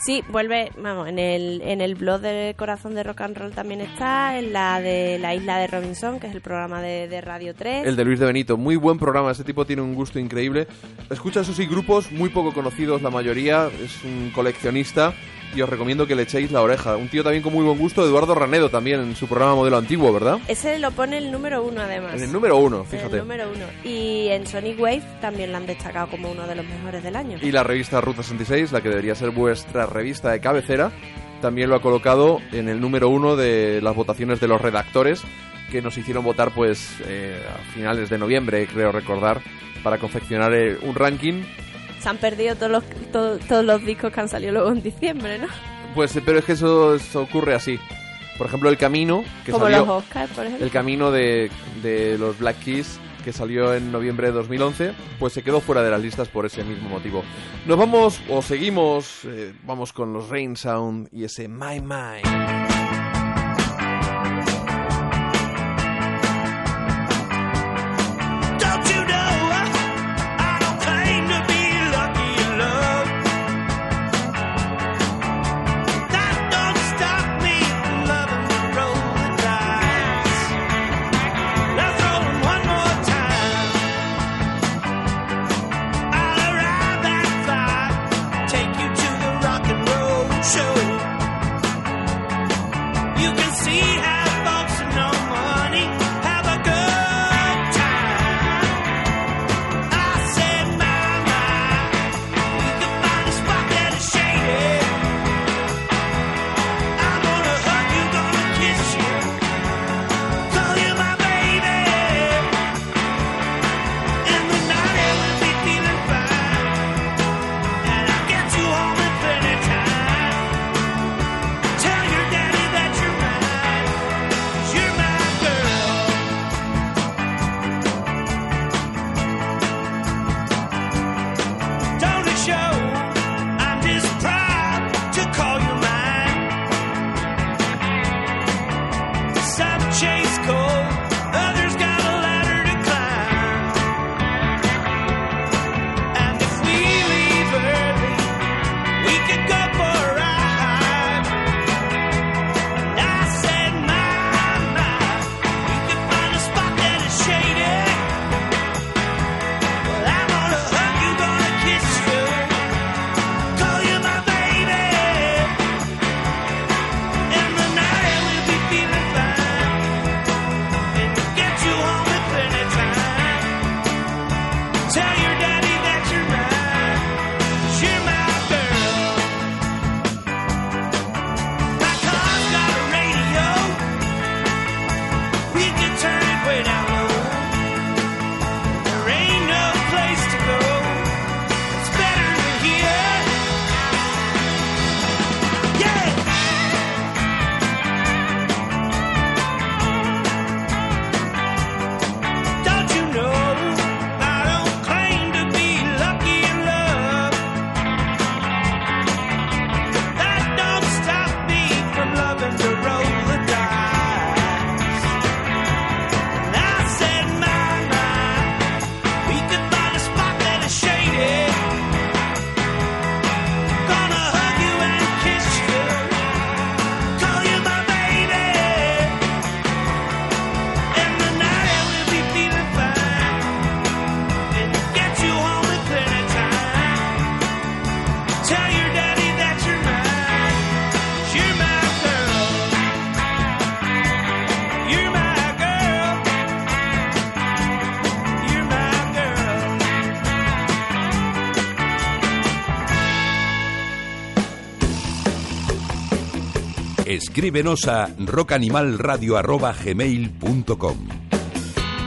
Sí, vuelve, vamos, en el, en el blog de Corazón de Rock and Roll también está, en la de la isla de Robinson, que es el programa de, de Radio 3. El de Luis de Benito, muy buen programa, este tipo tiene un gusto increíble. Escucha, eso sí, grupos muy poco conocidos la mayoría, es un coleccionista y os recomiendo que le echéis la oreja. Un tío también con muy buen gusto, Eduardo Ranedo también en su programa Modelo Antiguo, ¿verdad? Ese lo pone el número uno además. En el número uno, En fíjate. el número uno. Y en Sonic Wave también lo han destacado como uno de los mejores del año. Y la revista Ruta 66, la que debería ser vuestra revista de cabecera, también lo ha colocado en el número uno de las votaciones de los redactores que nos hicieron votar pues eh, a finales de noviembre, creo recordar, para confeccionar eh, un ranking. Se han perdido todos los, to- todos los discos que han salido luego en diciembre, ¿no? Pues, eh, pero es que eso, eso ocurre así. Por ejemplo, El Camino, que como salió... los Oscars, por ejemplo. El Camino de, de los Black Keys, que salió en noviembre de 2011, pues se quedó fuera de las listas por ese mismo motivo. Nos vamos o seguimos, eh, vamos con los Rain Sound y ese My Mind. Escríbenos a rockanimalradio.gmail.com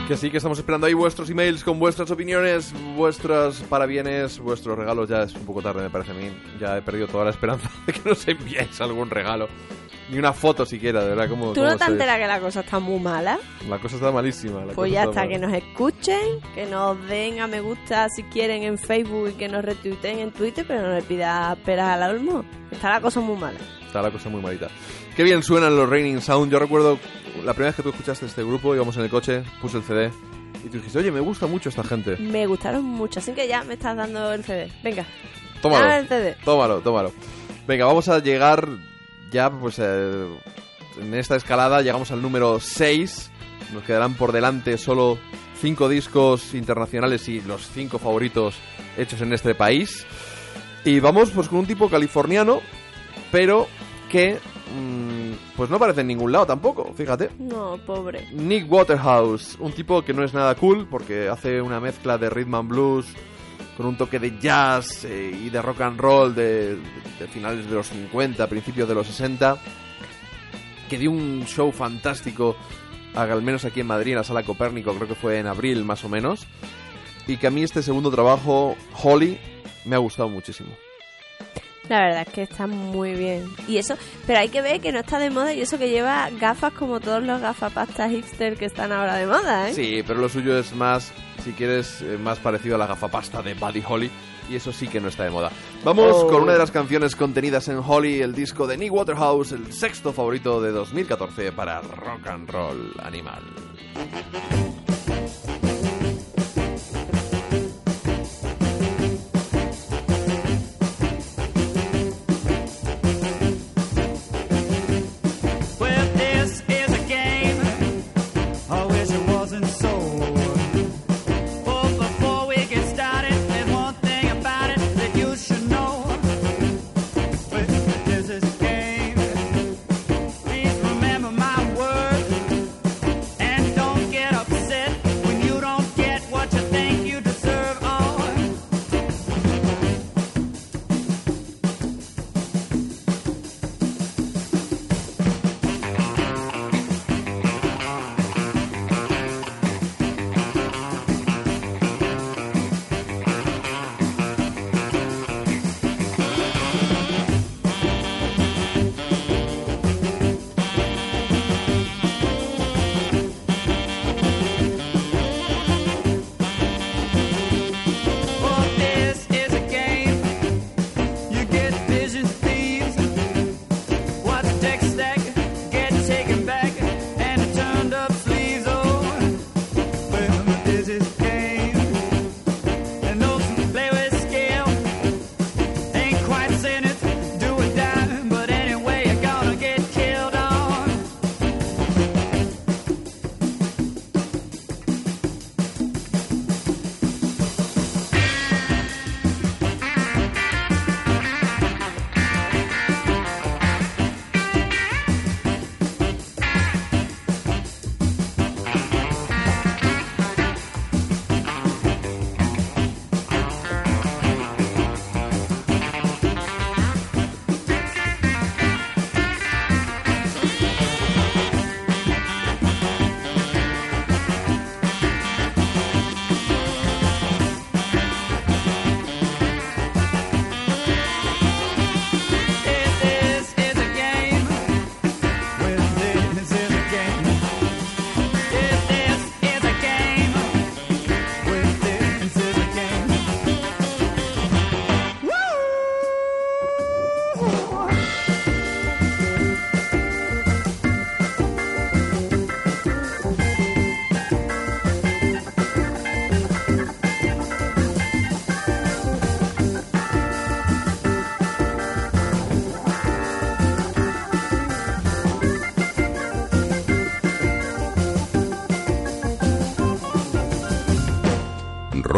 Que sí, que estamos esperando ahí vuestros emails con vuestras opiniones, vuestros parabienes, vuestros regalos. Ya es un poco tarde, me parece a mí. Ya he perdido toda la esperanza de que nos enviéis algún regalo. Ni una foto siquiera, de verdad. Como, ¿Tú no te enteras que la cosa está muy mala? La cosa está malísima. la Pues cosa ya está está, que nos escuchen, que nos den a me gusta si quieren en Facebook y que nos retuiteen en Twitter, pero no le pidas peras al olmo. Está la cosa muy mala. Está la cosa muy malita. Qué bien suenan los Raining Sound. Yo recuerdo la primera vez que tú escuchaste este grupo, íbamos en el coche, puse el CD y tú dijiste, oye, me gusta mucho esta gente. Me gustaron mucho, así que ya me estás dando el CD. Venga, Tómalo. el CD. Tómalo, tómalo. Venga, vamos a llegar ya, pues eh, en esta escalada llegamos al número 6. Nos quedarán por delante solo 5 discos internacionales y los 5 favoritos hechos en este país. Y vamos pues con un tipo californiano, pero que mm, pues no aparece en ningún lado tampoco, fíjate. No, pobre. Nick Waterhouse, un tipo que no es nada cool porque hace una mezcla de rhythm and blues con un toque de jazz eh, y de rock and roll de, de finales de los 50, principios de los 60, que dio un show fantástico, al menos aquí en Madrid, en la Sala Copérnico, creo que fue en abril más o menos, y que a mí este segundo trabajo, Holly, me ha gustado muchísimo. La verdad es que está muy bien. Y eso, pero hay que ver que no está de moda y eso que lleva gafas como todos los gafapastas hipster que están ahora de moda, ¿eh? Sí, pero lo suyo es más, si quieres, eh, más parecido a la gafapasta de Buddy Holly. Y eso sí que no está de moda. Vamos Oh. con una de las canciones contenidas en Holly, el disco de Nick Waterhouse, el sexto favorito de 2014 para Rock and Roll Animal.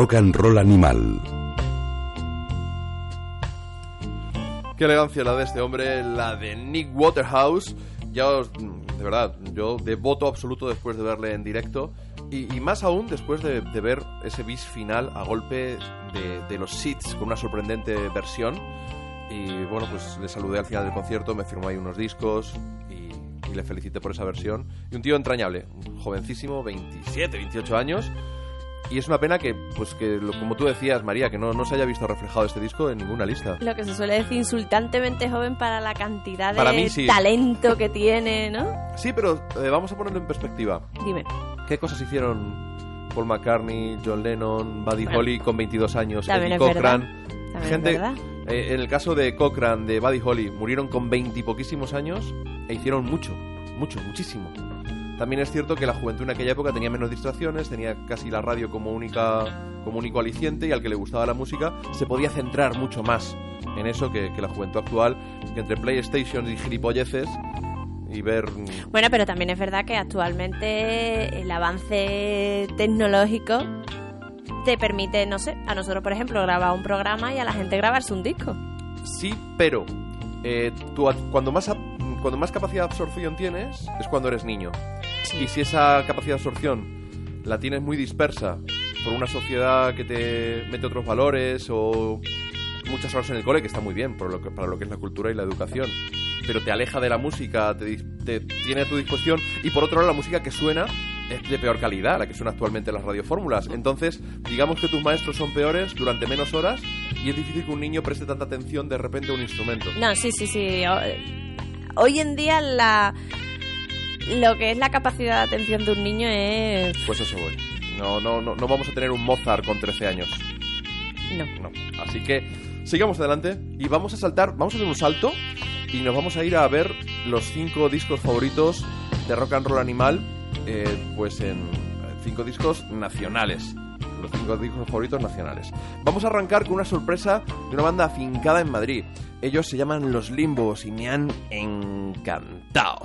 Rock and Roll Animal. Qué elegancia la de este hombre, la de Nick Waterhouse. Ya de verdad, yo devoto absoluto después de verle en directo. Y, más aún después de, ver ese bis final a golpe de, los Seeds con una sorprendente versión. Y bueno, pues le saludé al final del concierto, me firmó ahí unos discos y, le felicité por esa versión. Y un tío entrañable, jovencísimo, 27, 28 años. Y es una pena que, pues que, lo- como tú decías, María, que no, no se haya visto reflejado este disco en ninguna lista. Lo que se suele decir insultantemente joven para la cantidad de Para mí sí. talento que tiene, ¿no? Sí, pero eh, vamos a ponerlo en perspectiva. Dime. ¿Qué cosas hicieron Paul McCartney, John Lennon, Buddy Bueno, Holly con 22 años, Eddie. Cochran? Gente, eh, en el caso de Cochran, de Buddy Holly, murieron con 20 y poquísimos años e hicieron mucho, mucho, muchísimo. También es cierto que la juventud en aquella época tenía menos distracciones, tenía casi la radio como única como único aliciente y al que le gustaba la música se podía centrar mucho más en eso que, que la juventud actual, que entre PlayStation y gilipolleces y ver mm, Bueno, pero también es verdad que actualmente el avance tecnológico te permite, no sé, a nosotros, por ejemplo, grabar un programa y a la gente grabarse un disco. Sí, pero eh, tú cuando más cuando más capacidad de absorción tienes es cuando eres niño. Y si esa capacidad de absorción la tienes muy dispersa por una sociedad que te mete otros valores o muchas horas en el cole, que está muy bien por lo que- para lo que es la cultura y la educación, pero te aleja de la música, te, te tiene a tu disposición y por otro lado la música que suena es de peor calidad, la que suena actualmente en las radiofórmulas. Entonces, digamos que tus maestros son peores durante menos horas y es difícil que un niño preste tanta atención de repente a un instrumento. No, sí, sí, sí. Hoy en día la lo que es la capacidad de atención de un niño es... Pues eso voy. No, no, no, no vamos a tener un Mozart con 13 años. No. No. Así que sigamos adelante y vamos a saltar, vamos a hacer un salto y nos vamos a ir a ver los cinco discos favoritos de rock and roll animal, eh, pues en eh, cinco discos nacionales. Los cinco discos favoritos nacionales. Vamos a arrancar con una sorpresa de una banda afincada en Madrid. Ellos se llaman Los Limbos y me han encantado.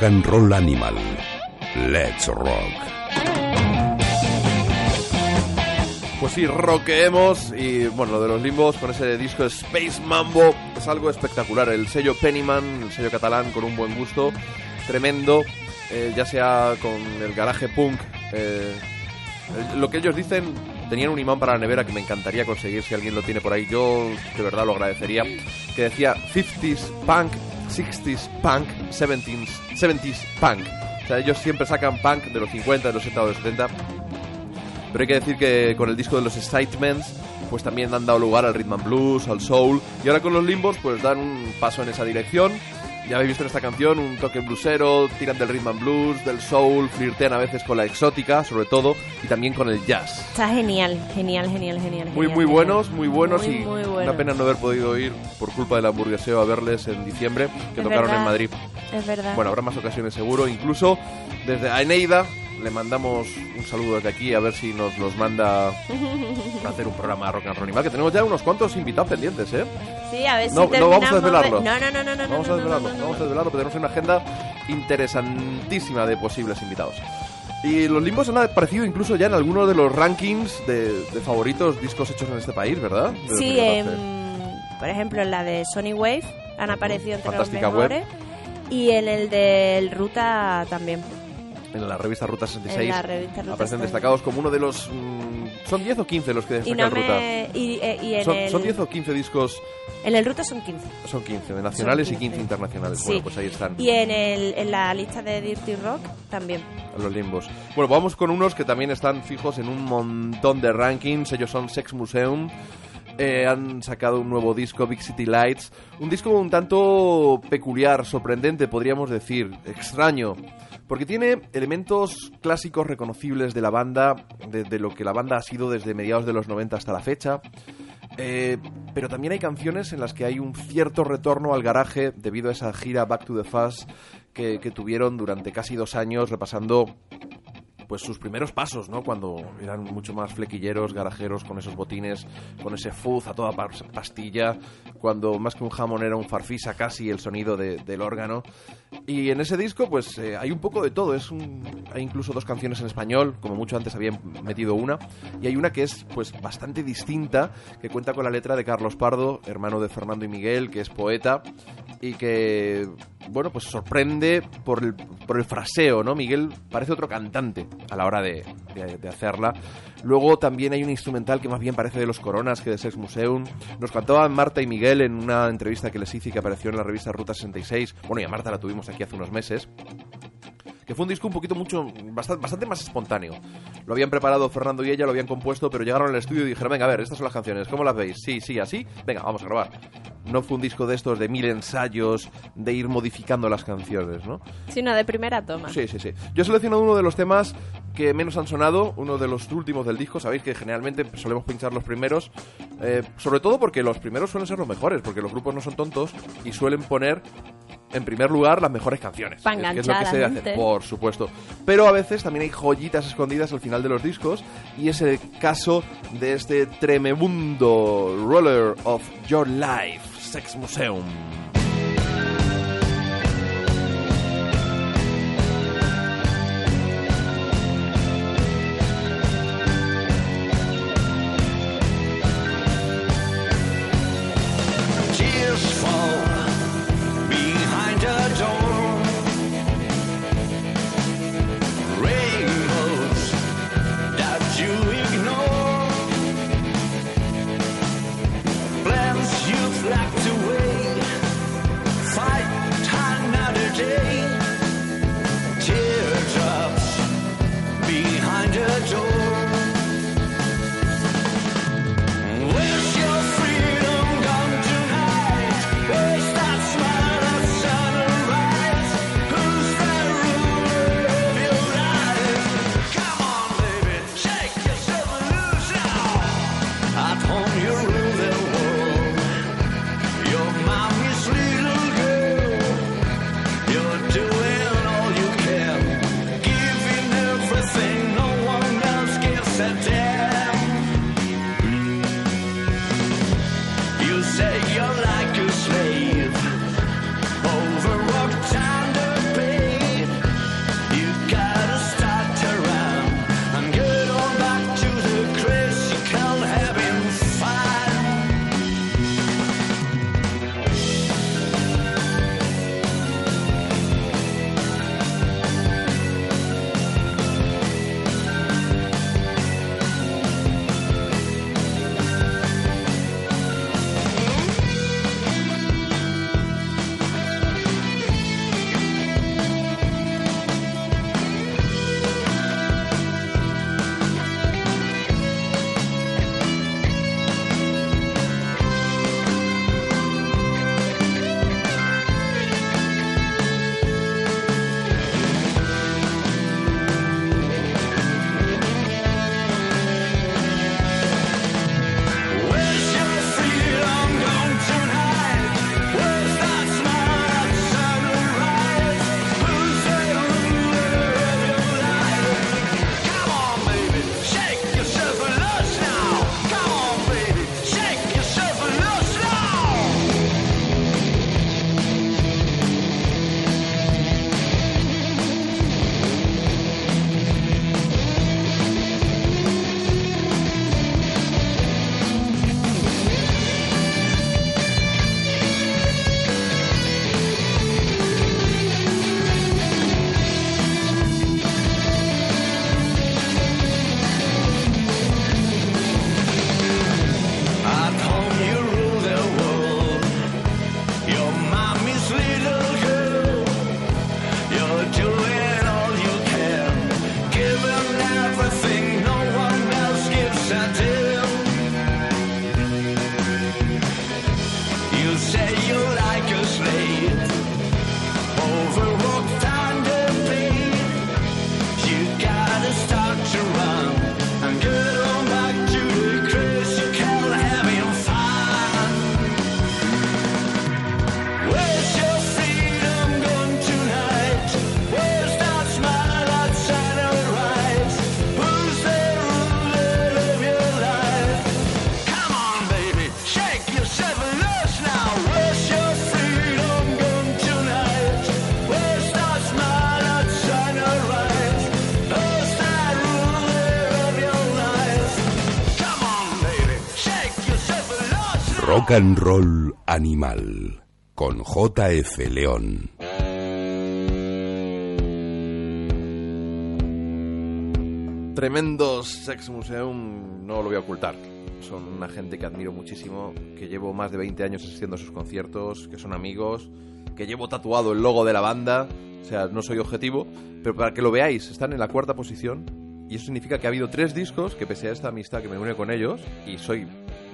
Rock and Animal. Let's Rock. Pues sí, roqueemos y bueno, lo de los limbos con ese disco Space Mambo es algo espectacular. El sello Pennyman, el sello catalán con un buen gusto, tremendo, eh, ya sea con el garaje punk. eh, lo que ellos dicen, tenían un imán para la nevera que me encantaría conseguir si alguien lo tiene por ahí. Yo de verdad lo agradecería. Que decía 50s punk, 60s punk, 70s, 70s punk. O sea, ellos siempre sacan punk de los 50, de los 60 o de los 70. Pero hay que decir que con el disco de los Excitements, pues también han dado lugar al rhythm and blues, al soul. Y ahora con los limbos, pues dan un paso en esa dirección. Ya habéis visto en esta canción un toque bluesero, tiran del rhythm and blues, del soul, flirtean a veces con la exótica, sobre todo, y también con el jazz. Está genial, genial, genial, genial. Muy, genial, muy buenos, muy buenos Muy, y muy una pena no haber podido ir por culpa del hamburgueseo a verles en diciembre, que Es tocaron verdad. en Madrid. Es verdad. Bueno, habrá más ocasiones seguro. Incluso desde Aeneida le mandamos un saludo desde aquí a ver si nos los manda a hacer un programa rock and roll animal, que tenemos ya unos cuantos invitados pendientes, ¿eh? sí, a ver No, si no vamos a desvelarlo. No, no, no, no, no. Vamos a desvelarlo, no, no, vamos a desvelarlo, porque tenemos una agenda interesantísima de posibles invitados. Y los limbos han aparecido incluso ya en algunos de los rankings de, de favoritos discos hechos en este país, ¿verdad? De Sí, 2014. em, por ejemplo, en la de Sony Wave han aparecido entre Fantástica los mejores. Y en el del Ruta también. En la revista Ruta 66 En la revista Ruta aparecen 66. destacados como uno de los... mm, ¿Son 10 o 15 los que Y, destacan no Ruta? me, y, eh, y en, ¿Son, el, son 10 o 15 discos? en el Ruta son 15. Son 15 de nacionales Son y 15 15. internacionales. Sí. Bueno, pues ahí están. Y en, el, en la lista de Dirty Rock también. los limbos. Bueno, vamos con unos que también están fijos en un montón de rankings. Ellos son Sex Museum. Eh, han sacado un nuevo disco, Big City Lights. Un disco un tanto peculiar, sorprendente, podríamos decir, extraño. Porque tiene elementos clásicos reconocibles de la banda, de, lo que la banda ha sido desde mediados de los 90 hasta la fecha. Eh, pero también hay canciones en las que hay un cierto retorno al garaje debido a esa gira Back to the Fuzz que, tuvieron durante casi dos años repasando pues sus primeros pasos, ¿no? Cuando eran mucho más flequilleros, garajeros, con esos botines, con ese fuzz a toda pastilla, cuando más que un jamón era un farfisa casi el sonido de- del órgano. Y en ese disco, pues eh, hay un poco de todo. Es un, hay incluso dos canciones en español, como mucho antes habían metido una, y hay una que es pues bastante distinta, que cuenta con la letra de Carlos Pardo, hermano de Fernando y Miguel, que es poeta y que bueno pues sorprende por el, por el fraseo, ¿no? Miguel parece otro cantante a la hora de, de- de hacerla. Luego también hay un instrumental que más bien parece de los Coronas que de Sex Museum. Nos cantaban Marta y Miguel en una entrevista que les hice y que apareció en la revista Ruta 66. Bueno, y a Marta la tuvimos aquí hace unos meses que fue un disco un poquito mucho bastante, bastante más espontáneo. Lo habían preparado Fernando y ella, lo habían compuesto, pero llegaron al estudio y dijeron, venga, a ver, estas son las canciones, ¿cómo las veis? Sí, sí, así, venga, vamos a grabar. No fue un disco de estos de mil ensayos, de ir modificando las canciones, ¿no? Sino de primera toma. Sí, sí, sí. Yo he seleccionado uno de los temas que menos han sonado, uno de los últimos del disco. Sabéis que generalmente solemos pinchar los primeros, eh, sobre todo porque los primeros suelen ser los mejores, porque los grupos no son tontos y suelen poner en primer lugar las mejores canciones. Es que es lo que se hace, por supuesto. Pero a veces también hay joyitas escondidas al final de los discos y es el caso de este tremebundo Roller of Your Life, Sex Museum. Rock and Roll Animal con JF León. Tremendos Sex Museum, no lo voy a ocultar. Son una gente que admiro muchísimo, que llevo más de 20 años asistiendo a sus conciertos, que son amigos, que llevo tatuado el logo de la banda, o sea, no soy objetivo, pero para que lo veáis, están en la cuarta posición y eso significa que ha habido tres discos que pese a esta amistad que me une con ellos, y soy,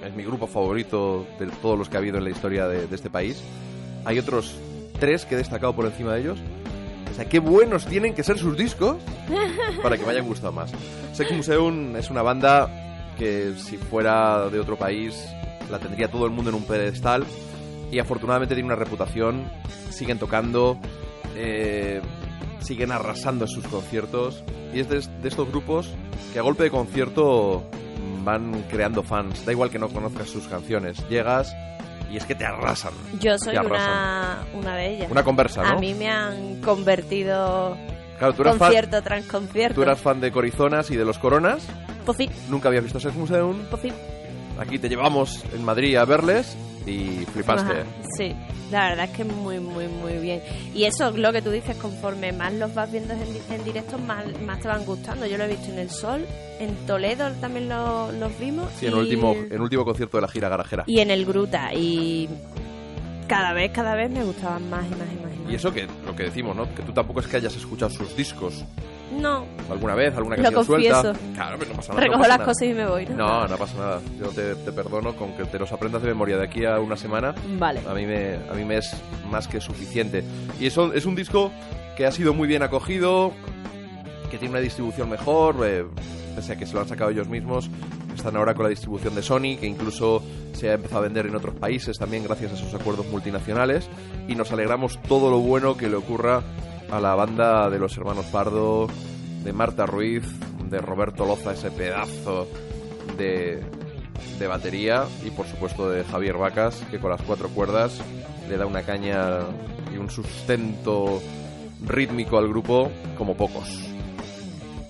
es mi grupo favorito de todos los que ha habido en la historia de, este país, hay otros tres que he destacado por encima de ellos. O sea, qué buenos tienen que ser sus discos para que me hayan gustado más. Sex Museum es una banda que si fuera de otro país la tendría todo el mundo en un pedestal y afortunadamente tiene una reputación, siguen tocando, eh, siguen arrasando en sus conciertos y es de, de estos grupos que a golpe de concierto van creando fans, da igual que no conozcas sus canciones, llegas y es que te arrasan. Yo soy arrasan. una, una de ellas. Una conversa, ¿no? A mí me han convertido Claro, tú eras, fan, concierto tras concierto. tú eras fan de Corizonas y de los Coronas, Pues sí, nunca habías visto Sex Museum, pues sí. aquí te llevamos en Madrid a verles y flipaste. Ajá, Sí, la verdad es que muy, muy, muy bien. Y eso, lo que tú dices, conforme más los vas viendo en, en directo, más, más te van gustando. Yo lo he visto en El Sol, en Toledo también lo- los vimos. Sí, en el último, en el último concierto de la gira garajera. Y en el Gruta. Y cada vez, cada vez me gustaban más y más y más. Y, más. Y eso que lo que decimos, ¿no? Que tú tampoco es que hayas escuchado sus discos No, alguna vez, alguna Lo canción suelta. confieso. Claro, pero no pasa nada. recojo no pasa las nada. cosas y me voy. ¿no? No, no pasa nada. Yo te, te perdono con que te los aprendas de memoria de aquí a una semana. Vale. A mí me, a mí me es más que suficiente. Y eso es un disco que ha sido muy bien acogido, que tiene una distribución mejor, eh, pese a que se lo han sacado ellos mismos. Están ahora con la distribución de Sony, que incluso se ha empezado a vender en otros países también gracias a esos acuerdos multinacionales. Y nos alegramos todo lo bueno que le ocurra a la banda de los hermanos Pardo, de Marta Ruiz, de Roberto Loza, ese pedazo de, de batería y por supuesto de Javier Vacas, que con las cuatro cuerdas le da una caña y un sustento rítmico al grupo como pocos.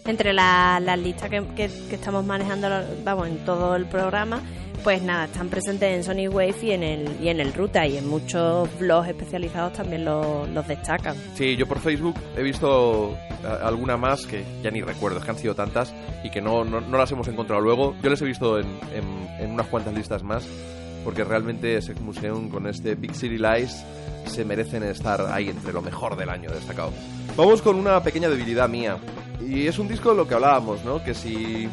entre la- las listas que, que- que estamos manejando vamos en todo el programa pues nada están presentes en Sonic Wave y en el y en el Ruta y en muchos blogs especializados también lo- los destacan Sí, yo por Facebook he visto alguna más que ya ni recuerdo, es que han sido tantas y que no, no, no las hemos encontrado luego. Yo les he visto en, en- en unas cuantas listas más porque realmente Sex Museum con este Big City Lies se merecen estar ahí entre lo mejor del año destacado. Vamos con una pequeña debilidad mía y es un disco de lo que hablábamos, ¿no? Que si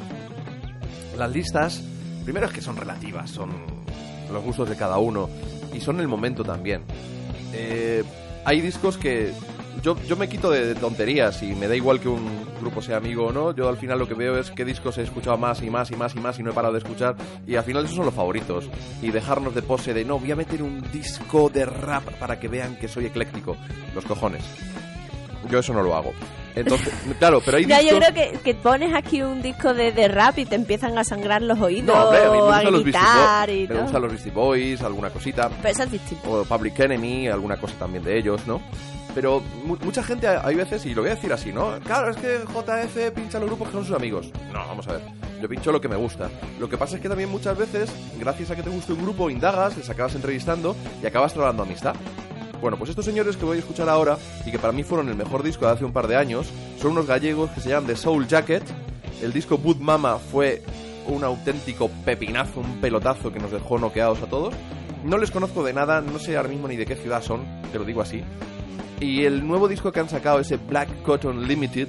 las listas, primero es que son relativas, son los gustos de cada uno y son el momento también. Eh, hay discos que yo, yo me quito de, de tonterías y me da igual que un grupo sea amigo o no. Yo al final lo que veo es qué discos he escuchado más y más y más y más y no he parado de escuchar. Y al final esos son los favoritos. Y dejarnos de pose de no, voy a meter un disco de rap para que vean que soy ecléctico. Los cojones. Yo eso no lo hago. Entonces, claro, pero hay ya discos... yo creo que, que pones aquí un disco de, de rap y te empiezan a sangrar los oídos No, hombre, a mí me gustan los Beastie Boys, me gustan los Beastie Boys, alguna cosita. pero eso es distinto o Public Enemy, alguna cosa también de ellos, ¿no? Pero mu- mucha gente hay veces, y lo voy a decir así, ¿no? Claro, es que JF pincha los grupos que son sus amigos. No, vamos a ver. Yo pincho lo que me gusta. Lo que pasa es que también muchas veces, gracias a que te guste un grupo, indagas, les acabas entrevistando y acabas trabajando amistad. Bueno, pues estos señores que voy a escuchar ahora y que para mí fueron el mejor disco de hace un par de años, son unos gallegos que se llaman The Soul Jacket. El disco Boot Mama fue un auténtico pepinazo, un pelotazo que nos dejó noqueados a todos. No les conozco de nada, no sé ahora mismo ni de qué ciudad son, te lo digo así. Y el nuevo disco que han sacado, ese Black Cotton Limited,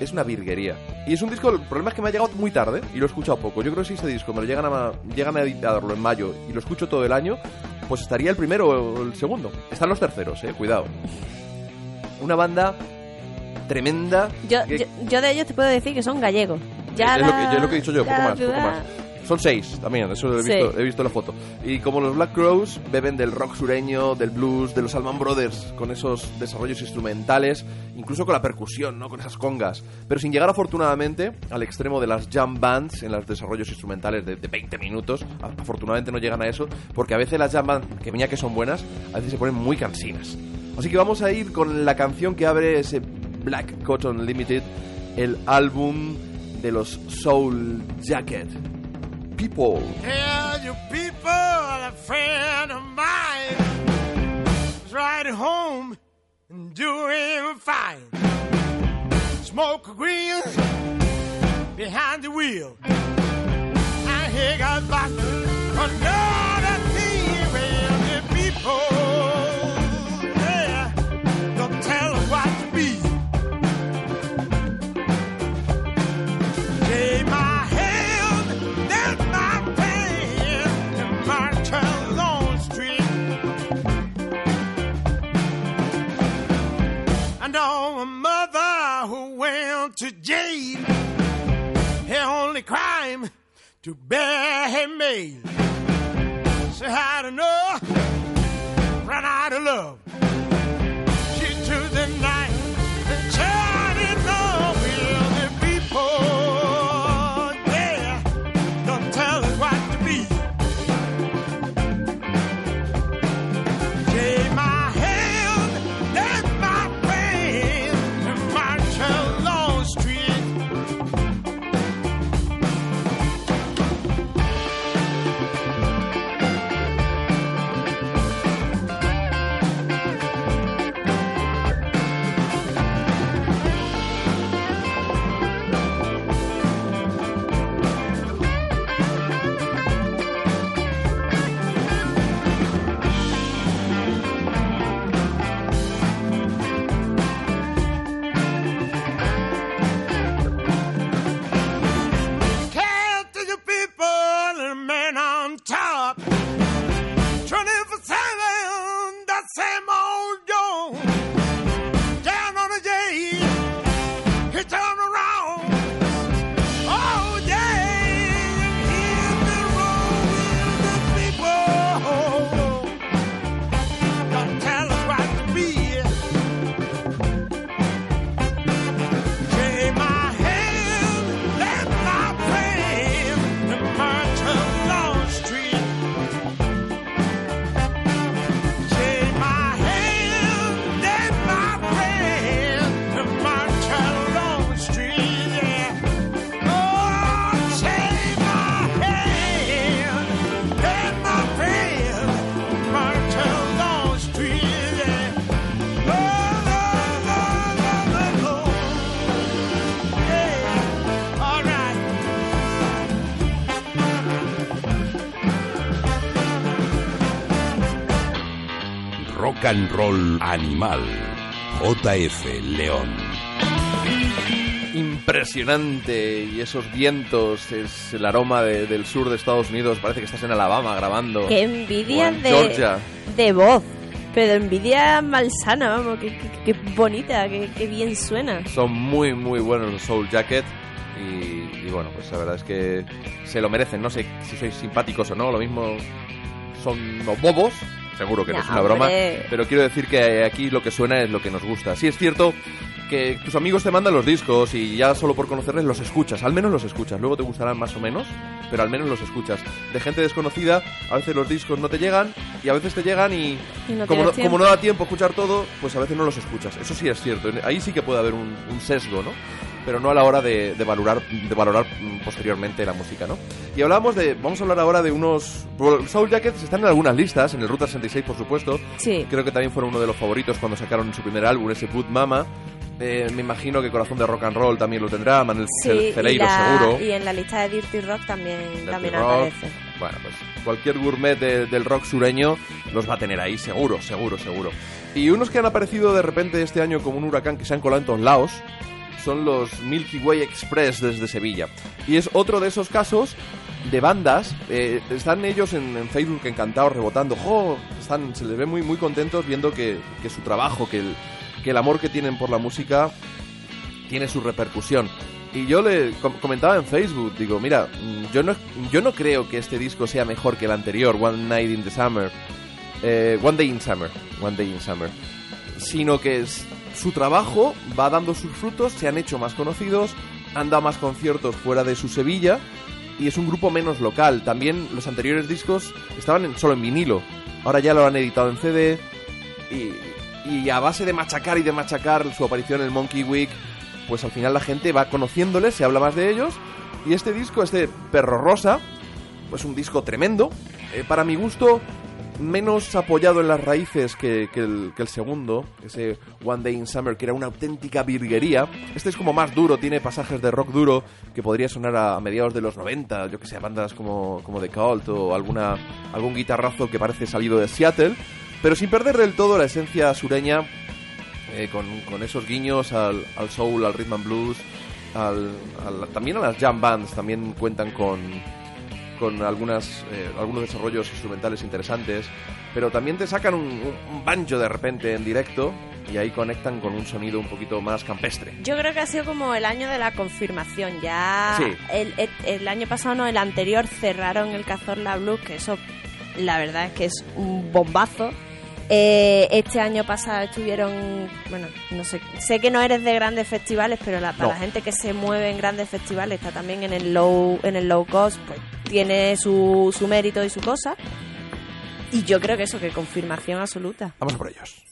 es una virguería. Y es un disco, el problema es que me ha llegado muy tarde y lo he escuchado poco. Yo creo que si este disco me lo llegan a, llegan a editarlo en mayo y lo escucho todo el año, pues estaría el primero o el segundo. Están los terceros, eh, cuidado. Una banda tremenda. yo, que- yo, yo de ellos te puedo decir que son gallegos ya es, lo que, la- es lo que he dicho yo, poco más, poco más. Son seis también, eso he Sí. visto, he visto la foto. Y como los Black Crows beben del rock sureño, del blues, de los Allman Brothers, con esos desarrollos instrumentales, incluso con la percusión, ¿no? Con esas congas. Pero sin llegar afortunadamente al extremo de las jam bands en los desarrollos instrumentales de, de 20 minutos. Afortunadamente no llegan a eso, porque a veces las jam bands, que mira que son buenas, a veces se ponen muy cansinas. Así que vamos a ir con la canción que abre ese Black Cotton Limited, el álbum de los Soul Jacket. People. Hell, you people, a friend of mine was riding home and doing fine. Smoke a green behind the wheel. And he got back another thing where the people, to bear him made. Say don't know, run out of love. And Roll Animal. JF León. Impresionante. Y esos vientos, es el aroma de- del sur de Estados Unidos. Parece que estás en Alabama grabando. Qué envidia en de, Georgia. de voz. Pero envidia malsana, vamos, qué, qué- qué bonita, qué, qué bien suena. Son muy, muy buenos los Soul Jacket. Y, y bueno, pues la verdad es que se lo merecen. No sé si sois simpáticos o no. Lo mismo son unos bobos. Seguro que no, No, es una broma. hombre. Pero quiero decir que aquí lo que suena es lo que nos gusta. Sí es cierto que tus amigos te mandan los discos y ya solo por conocerles los escuchas. Al menos los escuchas. Luego te gustarán más o menos, pero al menos los escuchas. De gente desconocida, a veces los discos no te llegan y a veces te llegan y, Y no como, no, como da tiempo a escuchar todo, pues a veces no los escuchas. Eso sí es cierto. Ahí sí que puede haber un, un sesgo, ¿no? Pero no a la hora de, de valorar, de valorar mm, posteriormente la música, ¿no? Y hablamos de. Vamos a hablar ahora de unos. Soul Jackets están en algunas listas, en el Ruta 66, por supuesto. Sí. Creo que también fueron uno de los favoritos cuando sacaron su primer álbum, ese Put Mama. Eh, me imagino que Corazón de Rock and Roll también lo tendrá, Manuel Sí, Ce- Celeiro y, la- seguro. y en la lista de Dirty Rock también, Dirty también Rock. aparece. Bueno, pues cualquier gourmet de- del rock sureño los va a tener ahí, seguro, seguro, seguro. Y unos que han aparecido de repente este año como un huracán que se han colado en todos lados son los Milky Way Express desde Sevilla. Y es otro de esos casos de bandas. eh, están ellos en, Facebook encantados, rebotando. ¡Jo! Se les ve muy, muy contentos viendo que, que su trabajo, que el, que el amor que tienen por la música tiene su repercusión. Y yo le com- comentaba en Facebook, digo, mira, mm, yo no, yo no creo que este disco sea mejor que el anterior, One Night in the Summer, eh, One Day in Summer, One Day in Summer, sino que es- su trabajo va dando sus frutos, se han hecho más conocidos, han dado más conciertos fuera de su Sevilla y es un grupo menos local. También los anteriores discos estaban solo en vinilo, ahora ya lo han editado en CD y, a base de machacar y de machacar su aparición en Monkey Week, pues al final la gente va conociéndoles, se habla más de ellos. Y este disco, este Perro Rosa, pues un disco tremendo, eh, para mi gusto, menos apoyado en las raíces que, el, segundo, ese One Day in Summer, que era una auténtica virguería. Este es como más duro, tiene pasajes de rock duro que podría sonar a, mediados de los 90, yo que sé, bandas como, como The Cult o alguna, algún guitarrazo que parece salido de Seattle, pero sin perder del todo la esencia sureña eh, con, con esos guiños al, al soul, al rhythm and blues, al, al- también a las jam bands, también cuentan con, con algunas, eh, algunos desarrollos instrumentales interesantes, pero también te sacan un, un- un banjo de repente en directo y ahí conectan con un sonido un poquito más campestre. Yo creo que ha sido como el año de la confirmación. Ya Sí. el, el- el año pasado, no, el anterior, cerraron el Cazorla Blues, que eso la verdad es que es un bombazo. Eh, este año pasado estuvieron, bueno, no sé, sé que no eres de grandes festivales, pero la, para No. la gente que se mueve en grandes festivales, está también en el low, en el low cost, pues tiene su, su mérito y su cosa. Y yo creo que eso, que confirmación absoluta. Vamos por ellos.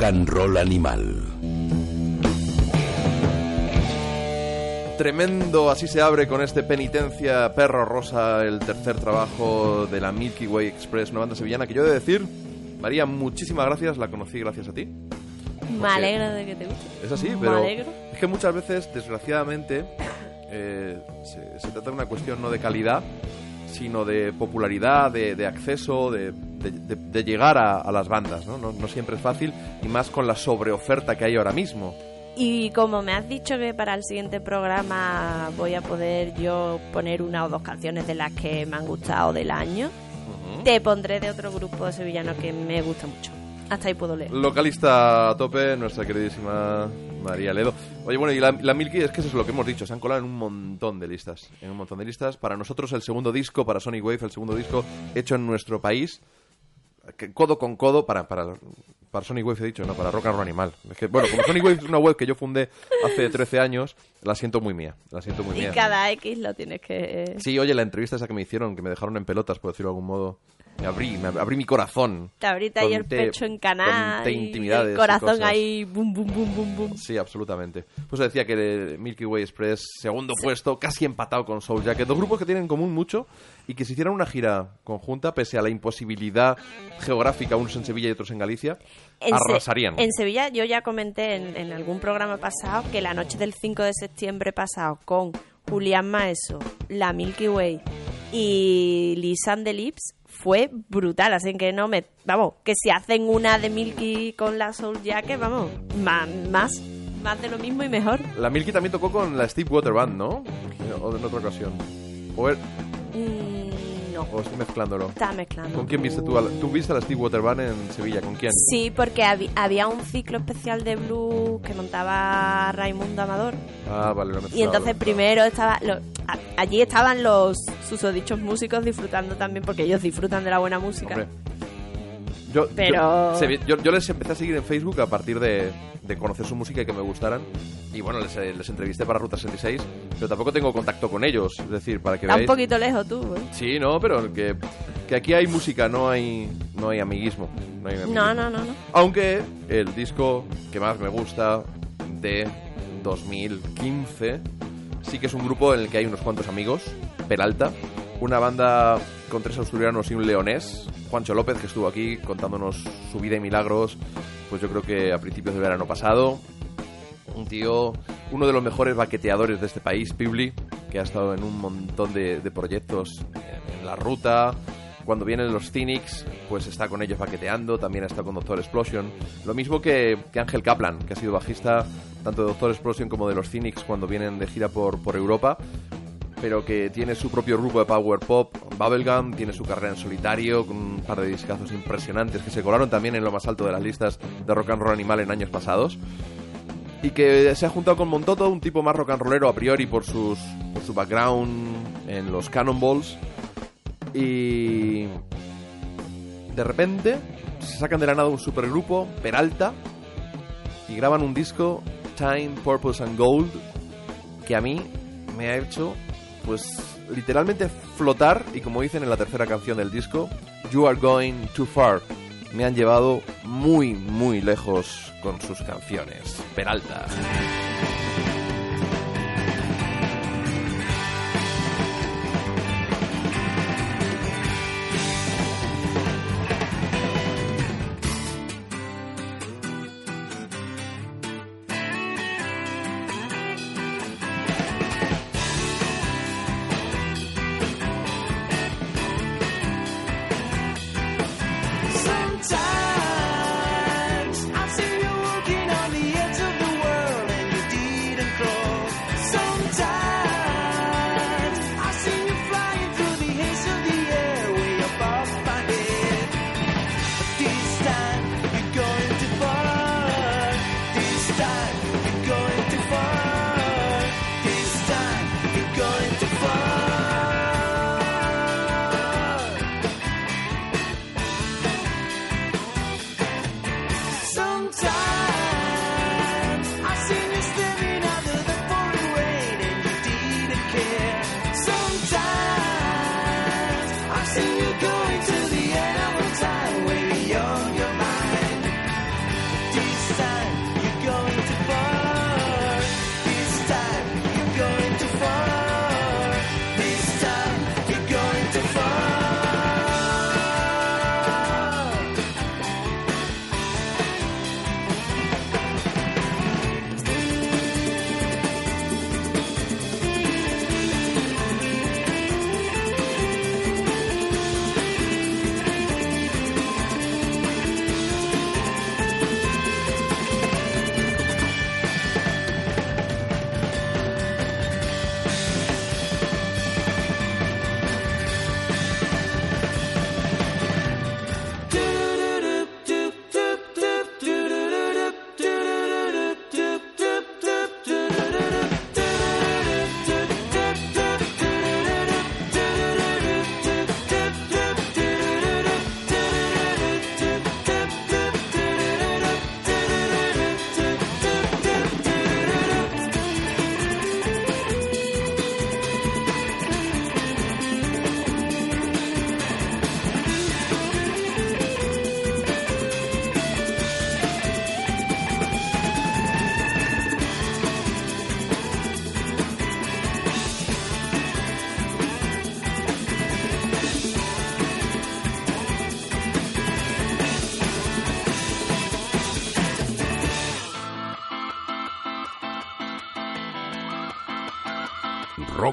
Rock and Roll Animal. Tremendo, así se abre con este Penitencia Perro Rosa, el tercer trabajo de la Milky Way Express, una banda sevillana que yo he de decir, María, muchísimas gracias, la conocí gracias a ti. Me alegro de que te guste. Es así, Me pero alegro. es que muchas veces, desgraciadamente, eh, se, se trata de una cuestión no de calidad, sino de popularidad, de, de acceso, de, de- de- de llegar a, a las bandas, ¿no? ¿no? No siempre es fácil, y más con la sobreoferta que hay ahora mismo. Y como me has dicho que para el siguiente programa voy a poder yo poner una o dos canciones de las que me han gustado del año, te pondré de otro grupo de sevillanos que me gusta mucho. Hasta ahí puedo leer. Localista a tope, nuestra queridísima María Ledo. Oye, bueno, y la, la Milky es que eso es lo que hemos dicho, se han colado en un montón de listas. En un montón de listas. Para nosotros el segundo disco, para Sonic Wave, el segundo disco hecho en nuestro país, codo con codo, para, para, para Sonic Wave he dicho, no, para Rock and Roll Animal. Es que, bueno, como Sonic Wave es una web que yo fundé hace 13 años, la siento muy mía, la siento muy Y mía. cada X lo tienes que... Sí, oye, la entrevista esa que me hicieron, que me dejaron en pelotas, por decirlo de algún modo, me abrí, me abrí mi corazón. Te abriste ahí el pecho en canal, intimidades el corazón ahí, bum, bum, bum, bum, bum. Sí, absolutamente. Pues decía que el Milky Way Express, segundo puesto, casi empatado con Soul Jacket. Dos grupos que tienen en común mucho y que si hicieran una gira conjunta, pese a la imposibilidad geográfica, unos en Sevilla y otros en Galicia, En Se- arrasarían. En Sevilla yo ya comenté en, en algún programa pasado que la noche del 5 de septiembre pasado con Julián Maeso, la Milky Way y Lisan the Lips fue brutal, así que no me... Vamos, que si hacen una de Milky con la Soul Jacket, vamos, más, más, más de lo mismo y mejor. La Milky también tocó con la Steve Water Band, ¿no? O en otra ocasión. O, er- Mm, no, o estoy mezclándolo. está mezclando. ¿Con quién viste tú? a la- ¿Tú viste a la Steve Water Band en Sevilla? ¿Con quién? Sí, porque habi- había un ciclo especial de blues que montaba Raimundo Amador. Ah, vale, lo Y entonces primero estaba lo- a- allí estaban los susodichos músicos disfrutando también porque ellos disfrutan de la buena música. Hombre. Yo, Pero- yo, se yo- yo les empecé a seguir en Facebook a partir de, de conocer su música y que me gustaran. Y bueno, les, eh, les entrevisté para Ruta 66, pero tampoco tengo contacto con ellos. Es decir, para que Está un veáis... poquito lejos tú, ¿eh? Sí, no, pero que, que aquí hay música, no hay, no hay amiguismo. No, hay amiguismo. No, no, no, no. Aunque el disco que más me gusta de 2015 sí que es un grupo en el que hay unos cuantos amigos. Peralta, una banda con tres asturianos y un leonés. Juancho López, que estuvo aquí contándonos su vida y milagros, pues yo creo que a principios de verano pasado. Un tío, uno de los mejores baqueteadores de este país, Pibli, que ha estado en un montón de, proyectos en la ruta. Cuando vienen los Cynics, pues está con ellos baqueteando, también está con Doctor Explosion. Lo mismo que, que Ángel Kaplan, que ha sido bajista tanto de Doctor Explosion como de los Cynics cuando vienen de gira por, por Europa pero que tiene su propio grupo de power pop, Bubblegum, tiene su carrera en solitario, con un par de discazos impresionantes que se colaron también en lo más alto de las listas de rock and roll animal en años pasados. Y que se ha juntado con Montoto, un tipo más rock and rollero a priori por, sus, por su background en los Cannonballs. Y de repente se sacan de la nada un supergrupo, Peralta, y graban un disco, Time, Purpose and Gold, que a mí me ha hecho, pues, literalmente flotar, y como dicen en la tercera canción del disco, You Are Going Too Far. Me han llevado muy, muy lejos con sus canciones. Peralta.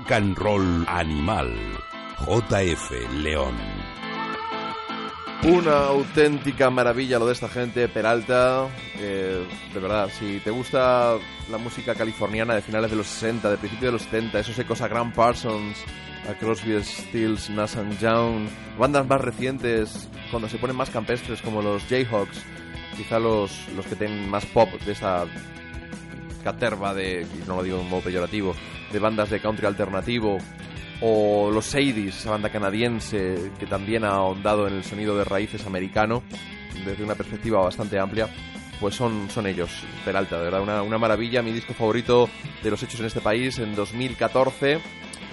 Rock and Roll Animal. JF León. Una auténtica maravilla lo de esta gente, Peralta. eh, de verdad, si te gusta la música californiana de finales de los 60, de principios de los 70, esos ecos a Grant Parsons, a Crosby, Stills, Nash Young, bandas más recientes, cuando se ponen más campestres como los Jayhawks, quizá los, los que tienen más pop de esa caterva de, no lo digo en modo peyorativo, de bandas de country alternativo, o los Sadies, esa banda canadiense que también ha ahondado en el sonido de raíces americano desde una perspectiva bastante amplia, pues son, son ellos, Peralta, de verdad, una, una maravilla, mi disco favorito de los hechos en este país en 2014.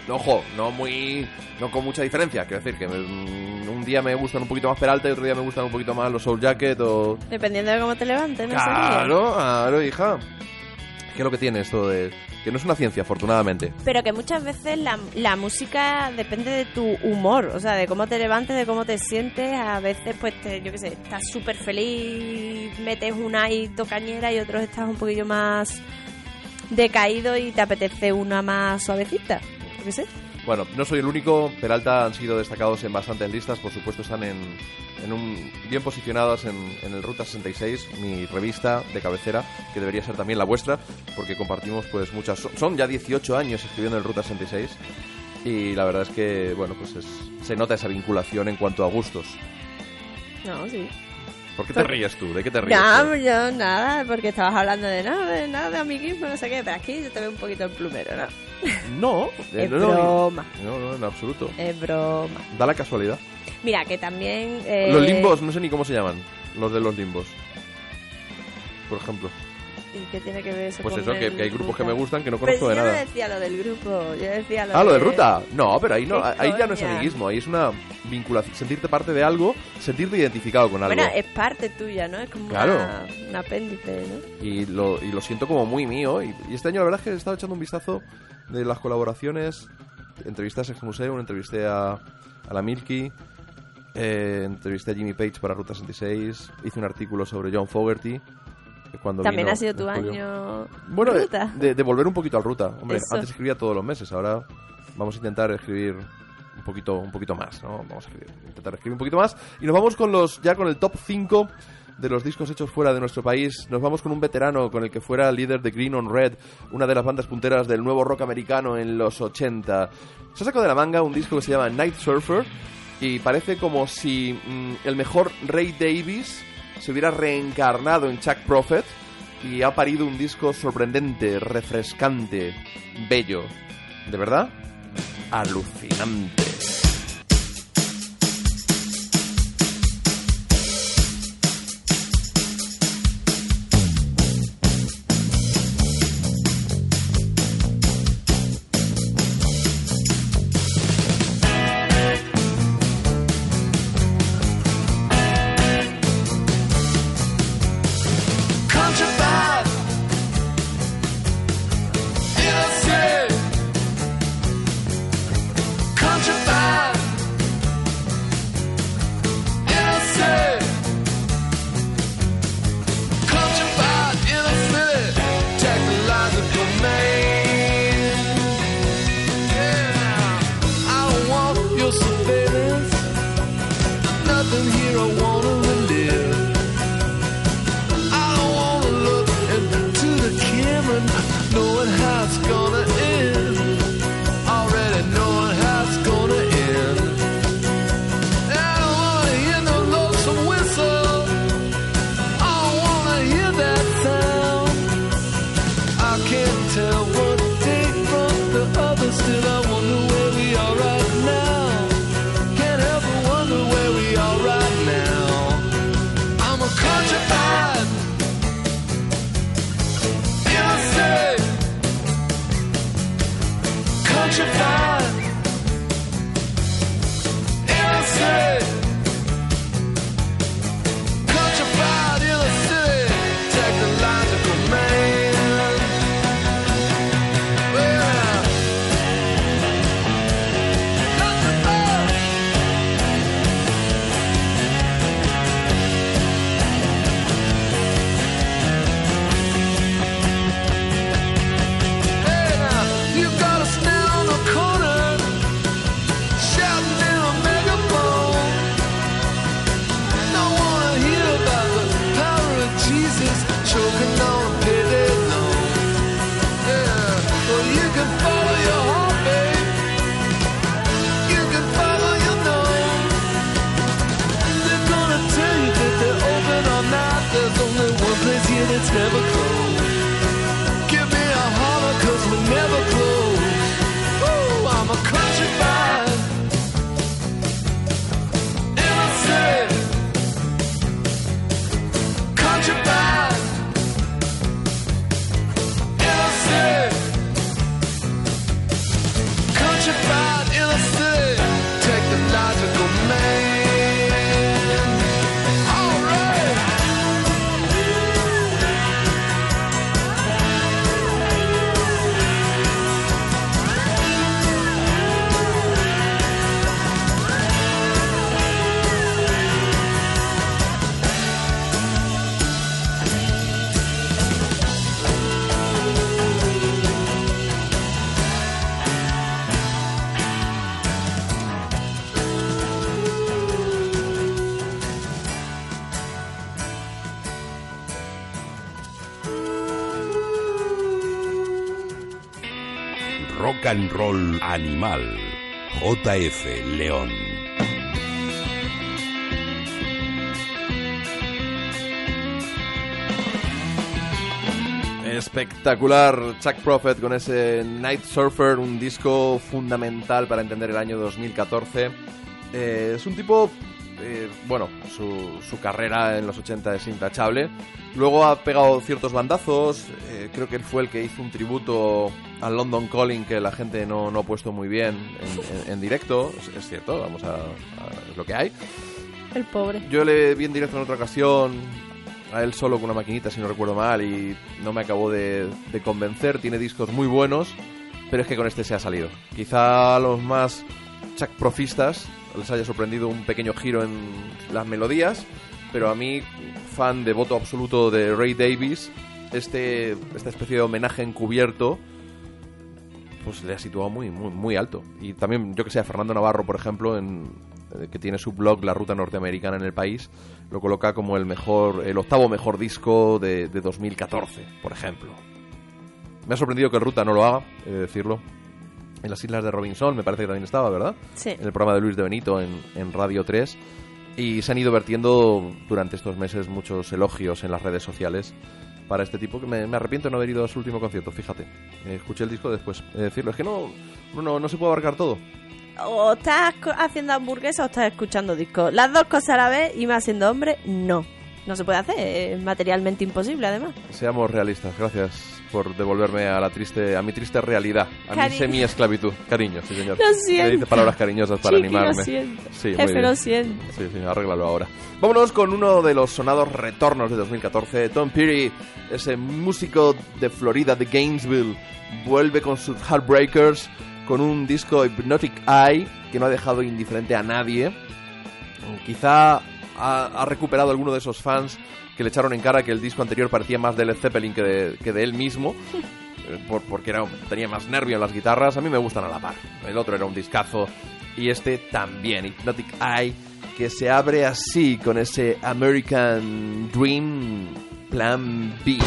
Ojo, no muy. no con mucha diferencia, quiero decir que mm, un día me gustan un poquito más Peralta y otro día me gustan un poquito más los Soul Jacket o. Dependiendo de cómo te levantes, ¿no? Claro, claro, hija. ¿Qué es lo que tiene esto de.? Que no es una ciencia, afortunadamente. Pero que muchas veces la, la música depende de tu humor, o sea, de cómo te levantes, de cómo te sientes. A veces, pues, te, yo qué sé, estás súper feliz, metes una y cañera y otros estás un poquillo más decaído y te apetece una más suavecita. Yo qué sé. Bueno, no soy el único. Peralta han sido destacados en bastantes listas. Por supuesto, están en, en un, bien posicionadas en, en el Ruta 66, mi revista de cabecera, que debería ser también la vuestra, porque compartimos pues muchas. Son, ya 18 años escribiendo el Ruta 66. Y la verdad es que, bueno, pues es- se nota esa vinculación en cuanto a gustos. No, sí. ¿Por qué te Porque- ríes tú? ¿De qué te ríes? No, tú? yo nada, porque estabas hablando de nada, de nada, de amiguismo, no sé qué, pero aquí yo te veo un poquito el plumero, ¿no? No, eh, Es no, broma. no, no, en absoluto. Es broma. Da la casualidad. Mira, que también... eh, Los limbos, no sé ni cómo se llaman. Los de los limbos. Por ejemplo. ¿Y qué tiene que ver eso Pues con eso, que, hay grupos que me gustan que no conozco de yo no nada. decía lo del grupo, yo decía lo Ah, lo de... del ruta. No, pero ahí no, ¿Qué ahí ya no es amiguismo, ahí es una vinculación, sentirte parte de algo, sentirte identificado con algo. Bueno, es parte tuya, ¿no? Es como Claro. una, un apéndice, ¿no? y, lo, y lo siento como muy mío. Y, y este año la verdad es que he estado echando un vistazo de las colaboraciones. Entrevisté a Sex Museum, entrevisté a, a la Milky, eh, entrevisté a Jimmy Page para Ruta 66, hice un artículo sobre John Fogerty. Cuando También vino ha sido tu año... Bueno, de, Ruta. de- de volver un poquito al ruta. Hombre, Eso. antes escribía todos los meses, ahora vamos a intentar escribir un poquito, un poquito más, ¿no? Vamos a escribir- intentar escribir un poquito más. Y nos vamos con los, ya con el top 5 de los discos hechos fuera de nuestro país. Nos vamos con un veterano con el que fuera líder de Green on Red, una de las bandas punteras del nuevo rock americano en los 80. Se ha sacado de la manga un disco que se llama Night Surfer y parece como si mm, el mejor Ray Davis se hubiera reencarnado en Chuck Prophet y ha parido un disco sorprendente, refrescante, bello. ¿De verdad? Alucinante. Animal. JF León. Espectacular Chuck Prophet con ese Night Surfer, un disco fundamental para entender el año 2014. Eh, es un tipo, eh, bueno, su, carrera en los 80 es intachable. Luego ha pegado ciertos bandazos, eh, creo que él fue el que hizo un tributo al London Calling que la gente no, no ha puesto muy bien en, en- en directo, es, es cierto, vamos a, a- es lo que hay. El pobre. Yo le vi en directo en otra ocasión a él solo con una maquinita, si no recuerdo mal, y no me acabó de, de convencer. Tiene discos muy buenos, pero es que con este se ha salido. Quizá a los más Chuck profistas les haya sorprendido un pequeño giro en las melodías, pero a mí, fan de voto absoluto de Ray Davis, este, esta especie de homenaje encubierto pues le ha situado muy, muy, muy alto. Y también, yo que sé, a Fernando Navarro, por ejemplo, en, eh, que tiene su blog La Ruta Norteamericana en el país, lo coloca como el mejor, el octavo mejor disco de, de 2014, por ejemplo. Me ha sorprendido que el Ruta no lo haga, he de decirlo. En las Islas de Robinson, me parece que también estaba, ¿verdad? Sí. En el programa de Luis de Benito en, en Radio 3. Y se han ido vertiendo durante estos meses muchos elogios en las redes sociales para este tipo que me, arrepiento de no haber ido a su último concierto, fíjate. Eh, escuché el disco después. Decirlo, es que no, no, no se puede abarcar todo. O estás haciendo hamburguesa o estás escuchando discos. Las dos cosas a la vez y más siendo hombre, no. No se puede hacer, es materialmente imposible además. Seamos realistas, gracias por devolverme a la triste, a mi triste realidad, a mi Cari- semi-esclavitud. Cariño, sí señor. Lo Me siento. dice palabras cariñosas para Chiqui, animarme. lo siento. Sí, Jefe, lo siento. Sí, sí, arréglalo ahora. Vámonos con uno de los sonados retornos de 2014. Tom Peary, ese músico de Florida, de Gainesville, vuelve con sus Heartbreakers con un disco Hypnotic Eye que no ha dejado indiferente a nadie. Quizá ha, ha recuperado alguno de esos fans que le echaron en cara que el disco anterior parecía más de Led Zeppelin que de, que de él mismo. eh, por- porque era, tenía más nervio en las guitarras. A mí me gustan a la par. El otro era un discazo y este también, Hypnotic Eye, que se abre así con ese American Dream Plan B.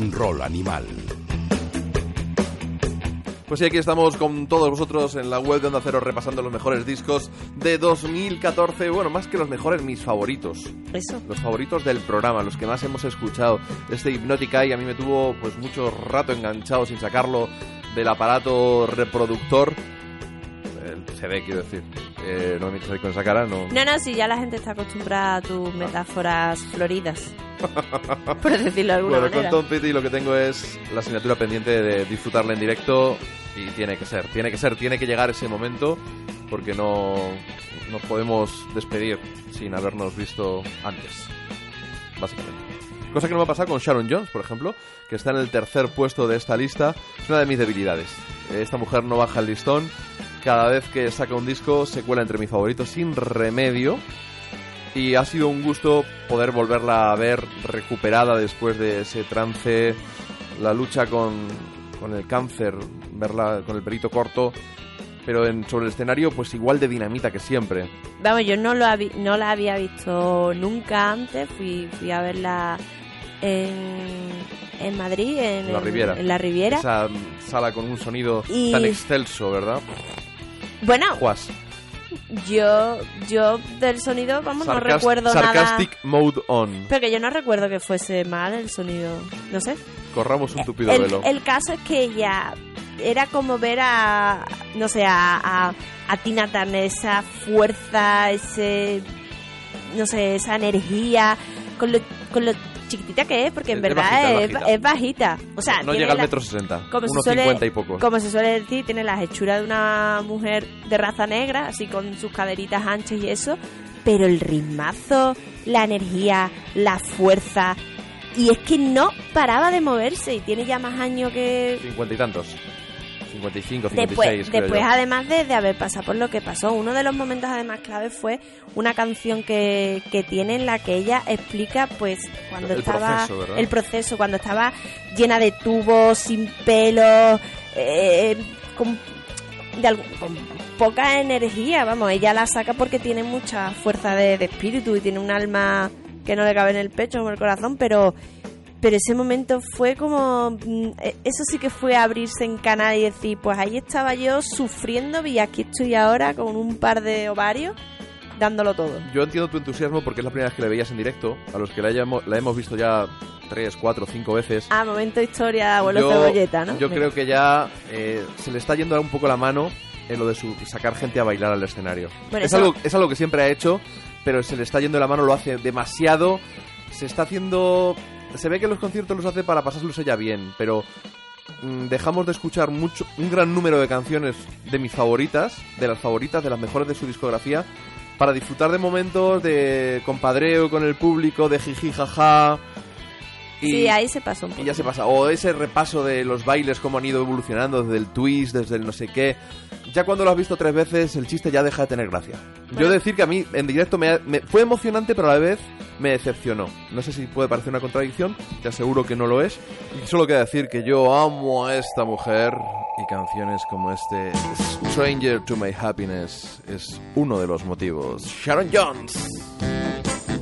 and roll animal. Pues sí, aquí estamos con todos vosotros en la web de Onda Cero repasando los mejores discos de 2014. Bueno, más que los mejores, mis favoritos. Eso. Los favoritos del programa, los que más hemos escuchado. Este Hypnotic Eye a mí me tuvo pues mucho rato enganchado sin sacarlo del aparato reproductor. El CD, quiero decir. Eh, no me ahí con esa cara, no. No, no, si ya la gente está acostumbrada a tus metáforas floridas. Por decirlo de alguna Bueno, con. Tom Petty lo que tengo es la asignatura pendiente de disfrutarla en directo y tiene que ser, tiene que ser, tiene que llegar ese momento porque no nos podemos despedir sin habernos visto antes, básicamente. Cosa que no me ha pasado con Sharon Jones, por ejemplo, que está en el tercer puesto de esta lista. Es una de mis debilidades. Esta mujer no baja el listón. Cada vez que saca un disco se cuela entre mis favoritos sin remedio. Y ha sido un gusto poder volverla a ver recuperada después de ese trance, la lucha con, con el cáncer, verla con el pelito corto, pero en, sobre el escenario pues igual de dinamita que siempre. Vamos, yo no, lo no la había visto nunca antes. Fui, fui a verla en, en Madrid, en, La el- Riviera. en la Riviera. Esa sala con un sonido Y- tan excelso, ¿verdad? Bueno, Juas. yo, yo del sonido, vamos, no Sarcas- recuerdo nada. Sarcastic Mode On. Pero que yo no recuerdo que fuese mal el sonido. No sé. Corramos un tupido El, velo. el caso es que ella era como ver a, no sé, a, a, a Tina Turner, esa fuerza, ese, no sé, esa energía, con lo, con lo chiquitita que es, porque en Es- verdad bajita, es bajita. es bajita. O sea, no tiene llega al metro sesenta, como se unos suele- cincuenta y pocos. Como se suele decir, tiene las hechuras de una mujer de raza negra, así con sus caderitas anchas y eso, pero el ritmazo, la energía, la fuerza, y es que no paraba de moverse y tiene ya más años que... Cincuenta y tantos. 55, 56, Después, creo después yo. además de, de haber pasado por lo que pasó, uno de los momentos además clave fue una canción que, que tiene en la que ella explica pues cuando El estaba proceso, el proceso, cuando estaba llena de tubos, sin pelo, eh, con, de algún- con poca energía, vamos, ella la saca porque tiene mucha fuerza de, de espíritu y tiene un alma que no le cabe en el pecho como el corazón, pero pero ese momento fue como mm, eh, eso sí que fue abrirse en canal y decir pues ahí estaba yo sufriendo y aquí estoy ahora con un par de ovarios dándolo todo Yo entiendo tu entusiasmo porque es la primera vez que le veías en directo. A los que la, hayamos- la hemos visto ya tres, cuatro, cinco veces. ah momento historia abuelo yo, cebolleta no yo creo que ya eh, se le está yendo un poco la mano en lo de su, sacar gente a bailar al escenario. Bueno, es, eso- algo, es algo que siempre ha hecho, pero se le está yendo la mano, lo hace demasiado. Se está haciendo... Se ve que los conciertos los hace para pasárselos ella bien, pero mm, dejamos de escuchar mucho un gran número de canciones de mis favoritas, de las favoritas, de las mejores de su discografía, para disfrutar de momentos de compadreo con el público, de jiji jaja. Y, sí ahí se pasó un y ya se pasa. O ese repaso de los bailes, cómo han ido evolucionando, desde el twist, desde el no sé qué. Ya cuando lo has visto tres veces, el chiste ya deja de tener gracia. Yo decir que a mí, en directo, me, me- fue emocionante, pero a la vez me decepcionó. No sé si puede parecer una contradicción, te aseguro que no lo es. Y solo queda decir que yo amo a esta mujer y canciones como este Stranger to My Happiness es uno de los motivos. Sharon Jones.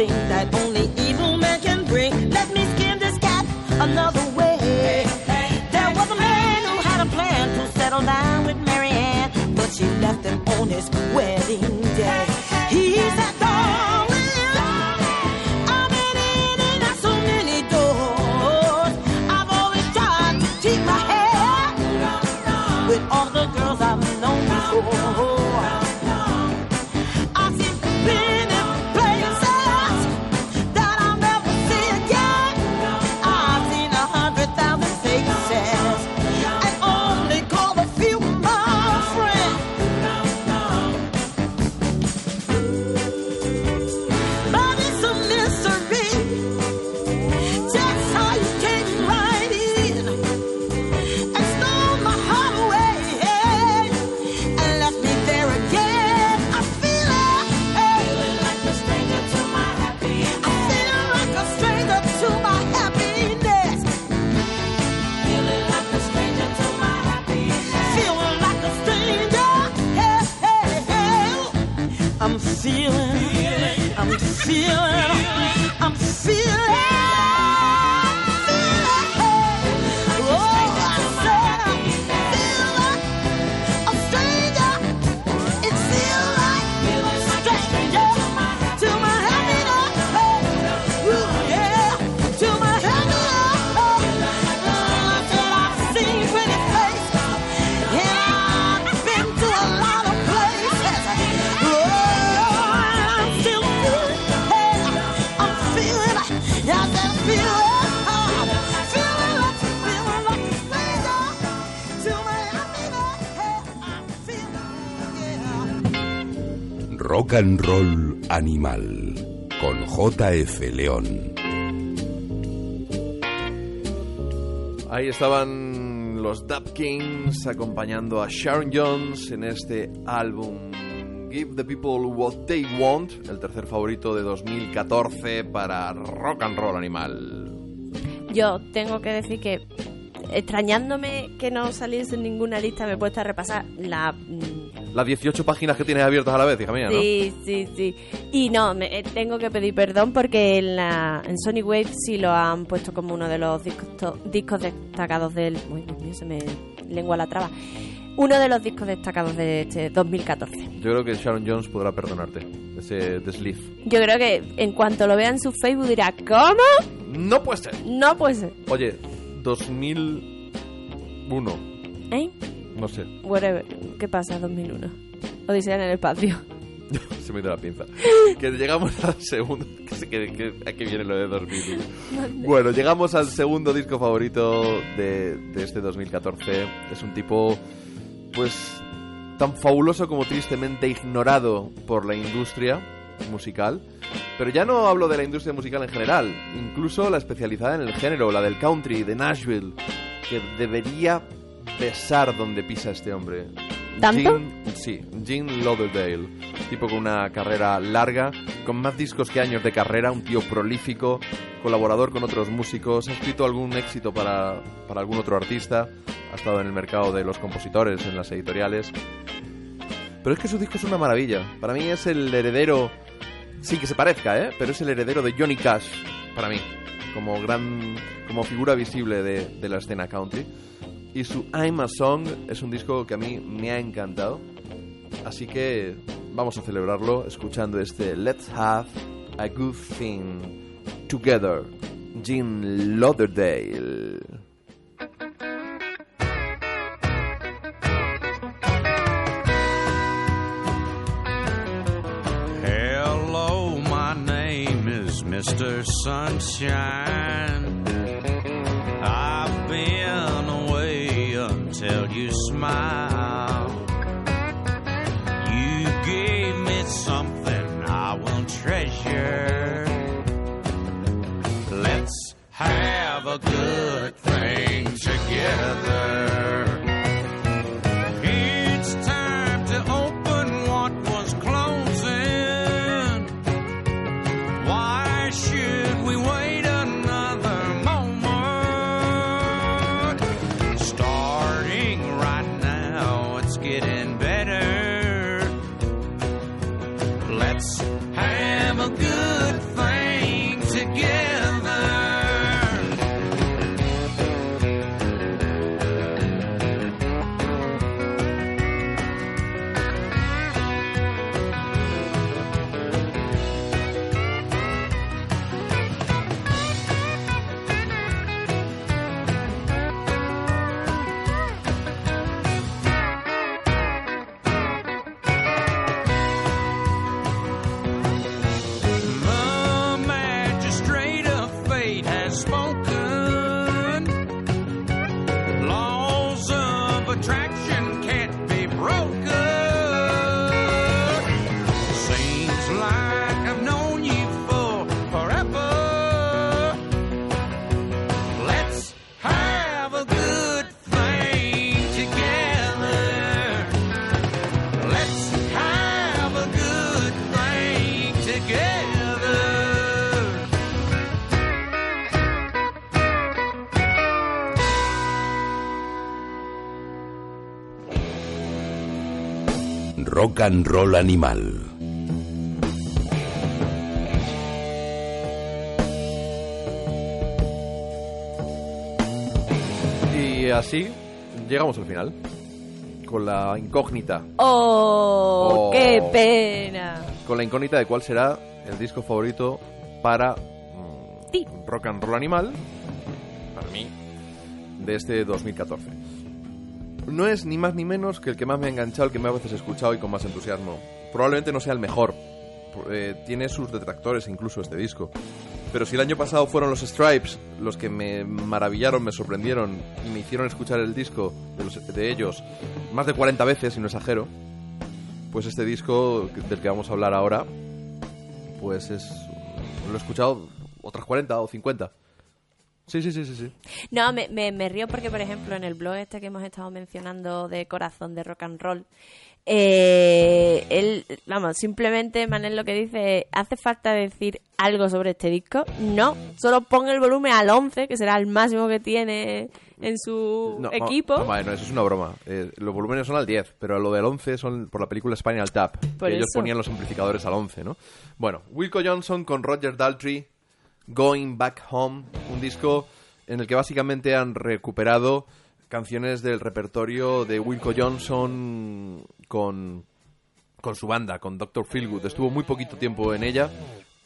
thing that only Rock and Roll Animal con JF León. Ahí estaban los Dub Kings acompañando a Sharon Jones en este álbum Give the People What They Want, el tercer favorito de 2014 para Rock and Roll Animal. Yo tengo que decir que, extrañándome que no saliese en ninguna lista, me he puesto a repasar la... Las 18 páginas que tienes abiertas a la vez, hija mía, ¿no? Sí, sí, sí. Y no, me, eh, tengo que pedir perdón porque en, la, en Sonic Wave sí lo han puesto como uno de los discos, to- discos destacados del... Uy, Dios mío, se me lengua la traba. Uno de los discos destacados de este 2014. Yo creo que Sharon Jones podrá perdonarte ese desliz. Yo creo que en cuanto lo vea en su Facebook dirá, ¿cómo? No puede ser. No puede ser. Oye, 2001, ¿Eh? No sé, Whatever. ¿Qué pasa 2001? Odisea en el espacio. se me ido la pinza. Que llegamos al segundo... Que, que, que- aquí viene lo de 2001. Bueno, llegamos al segundo disco favorito de, de este 2014. Es un tipo, pues, tan fabuloso como tristemente ignorado por la industria musical. Pero ya no hablo de la industria musical en general, incluso la especializada en el género, la del country, de Nashville, que debería besar donde pisa este hombre. ¿Tanto? Gene- sí, Gene Lauderdale, tipo con una carrera larga, con más discos que años de carrera, un tío prolífico, colaborador con otros músicos, ha escrito algún éxito para, para algún otro artista, ha estado en el mercado de los compositores, en las editoriales. Pero es que su disco es una maravilla. Para mí es el heredero, sin que se parezca, ¿eh? Pero es el heredero de Johnny Cash, para mí, como gran, como figura visible de, de la escena country. Y su I'm a Song es un disco que a mí me ha encantado. Así que vamos a celebrarlo escuchando este Let's Have a Good Thing Together, Gene Lauderdale. Hello, my name is Mr. Sunshine. Let's Rock and Roll Animal. Y así llegamos al final. Con la incógnita. ¡Oh! Oh. ¡Qué pena! Con la incógnita de cuál será el disco favorito para mm, Ti. Rock and Roll Animal. Para mí. De este 2014. No es ni más ni menos que el que más me ha enganchado, el que más veces he escuchado y con más entusiasmo. Probablemente no sea el mejor. Eh, tiene sus detractores incluso este disco. Pero si el año pasado fueron los Stripes los que me maravillaron, me sorprendieron y me hicieron escuchar el disco de, de ellos más de 40 veces, si no exagero, pues este disco del que vamos a hablar ahora, pues es... Lo he escuchado otras 40 o 50. Sí, sí, sí, sí, sí. No, me, me, me río porque, por ejemplo, en el blog este que hemos estado mencionando de Corazón de Rock and Roll, eh, él, vamos, simplemente Manel lo que dice, ¿hace falta decir algo sobre este disco? No, solo pon el volumen al 11, que será el máximo que tiene en su No, equipo. vale, no, eso es una broma. Eh, los volúmenes son al 10, pero lo del 11 son por la película Spinal Tap. Por que ellos ponían los amplificadores al 11, ¿no? Bueno, Wilco Johnson con Roger Daltrey, Going Back Home, un disco en el que básicamente han recuperado canciones del repertorio de Wilco Johnson con, con su banda, con Dr. Feelgood. Estuvo muy poquito tiempo en ella,